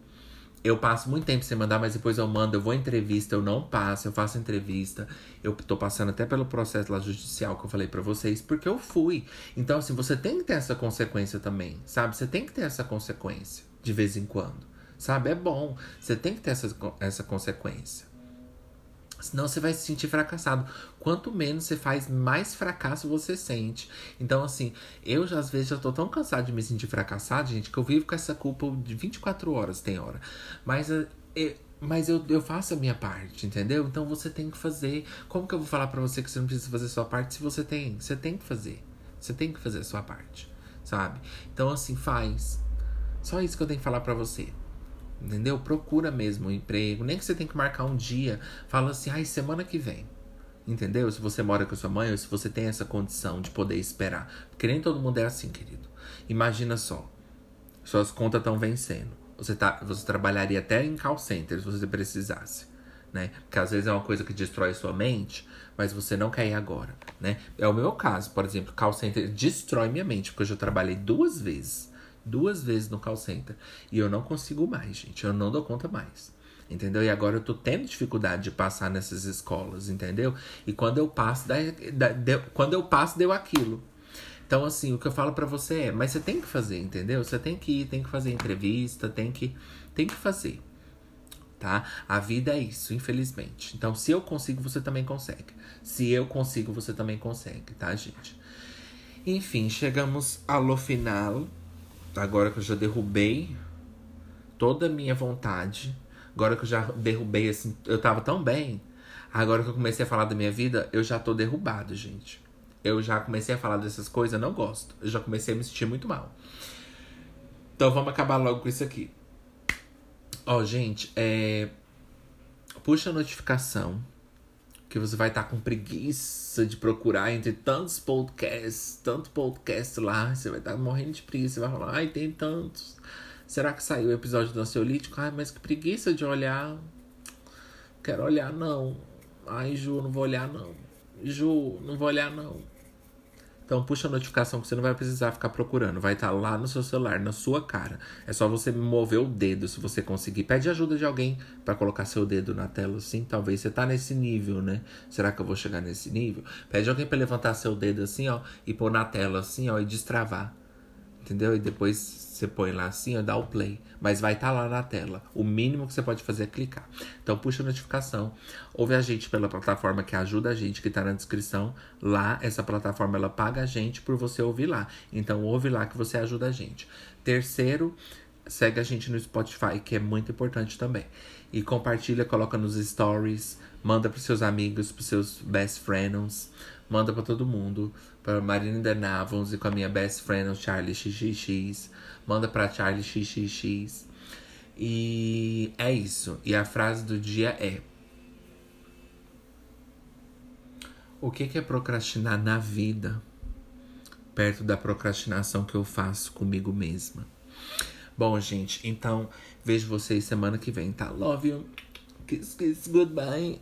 eu passo muito tempo sem mandar, mas depois eu mando, eu vou em entrevista, eu não passo, eu faço entrevista. Eu tô passando até pelo processo lá judicial que eu falei para vocês, porque eu fui. Então, assim, você tem que ter essa consequência também, sabe? Você tem que ter essa consequência de vez em quando, sabe? É bom. Você tem que ter essa, essa consequência. Senão você vai se sentir fracassado. Quanto menos você faz, mais fracasso você sente. Então, assim, eu já às vezes já tô tão cansado de me sentir fracassado, gente, que eu vivo com essa culpa de 24 horas, tem hora. Mas eu, eh, mas eu, eu faço a minha parte, entendeu? Então você tem que fazer. Como que eu vou falar para você que você não precisa fazer sua parte se você tem? Você tem que fazer. Você tem que fazer a sua parte, sabe? Então, assim, faz. Só isso que eu tenho que falar para você. Entendeu? Procura mesmo um emprego. Nem que você tem que marcar um dia. Fala assim, ai, semana que vem. Entendeu? Se você mora com a sua mãe ou se você tem essa condição de poder esperar. Porque nem todo mundo é assim, querido. Imagina só. Suas contas estão vencendo. Você, tá, você trabalharia até em call center se você precisasse. Né? Porque às vezes é uma coisa que destrói sua mente, mas você não quer ir agora, né? É o meu caso, por exemplo, call center destrói minha mente, porque eu já trabalhei duas vezes duas vezes no call center. E eu não consigo mais, gente. Eu não dou conta mais. Entendeu? E agora eu tô tendo dificuldade de passar nessas escolas, entendeu? E quando eu passo, dá, deu, quando eu passo, deu aquilo. Então, assim, o que eu falo para você é, mas você tem que fazer, entendeu? Você tem que ir, tem que fazer entrevista, tem que, tem que fazer. Tá? A vida é isso, infelizmente. Então, se eu consigo, você também consegue. Se eu consigo, você também consegue, tá, gente? Enfim, chegamos ao final. Agora que eu já derrubei toda a minha vontade Agora que eu já derrubei, assim, eu tava tão bem. Agora que eu comecei a falar da minha vida, eu já tô derrubado, gente. Eu já comecei a falar dessas coisas, eu não gosto. Eu já comecei a me sentir muito mal. Então vamos acabar logo com isso aqui. Ó, gente, é. Puxa a notificação. Que você vai estar tá com preguiça de procurar entre tantos podcasts, tanto podcast lá. Você vai estar tá morrendo de preguiça. Você vai falar, ai, tem tantos. Será que saiu o episódio do ansiolítico? Ai, mas que preguiça de olhar. Quero olhar, não. Ai, Ju, não vou olhar, não. Ju, não vou olhar, não. Então puxa a notificação que você não vai precisar ficar procurando. Vai estar tá lá no seu celular, na sua cara. É só você mover o dedo se você conseguir. Pede ajuda de alguém para colocar seu dedo na tela assim. Talvez você tá nesse nível, né? Será que eu vou chegar nesse nível? Pede alguém para levantar seu dedo assim, ó, e pôr na tela assim, ó, e destravar. Entendeu? E depois você põe lá assim, ó, dá o play. Mas vai estar tá lá na tela. O mínimo que você pode fazer é clicar. Então puxa a notificação. Ouve a gente pela plataforma que ajuda a gente, que tá na descrição. Lá, essa plataforma ela paga a gente por você ouvir lá. Então ouve lá que você ajuda a gente. Terceiro, segue a gente no Spotify, que é muito importante também. E compartilha, coloca nos stories, manda pros seus amigos, pros seus best friends, manda para todo mundo. Pra Marina Denavons e com a minha best friend, o Charlie XXX manda pra Charlie XXX. E é isso. E a frase do dia é: O que é procrastinar na vida? Perto da procrastinação que eu faço comigo mesma. Bom, gente, então vejo vocês semana que vem, tá? Love you. Kiss, kiss, goodbye.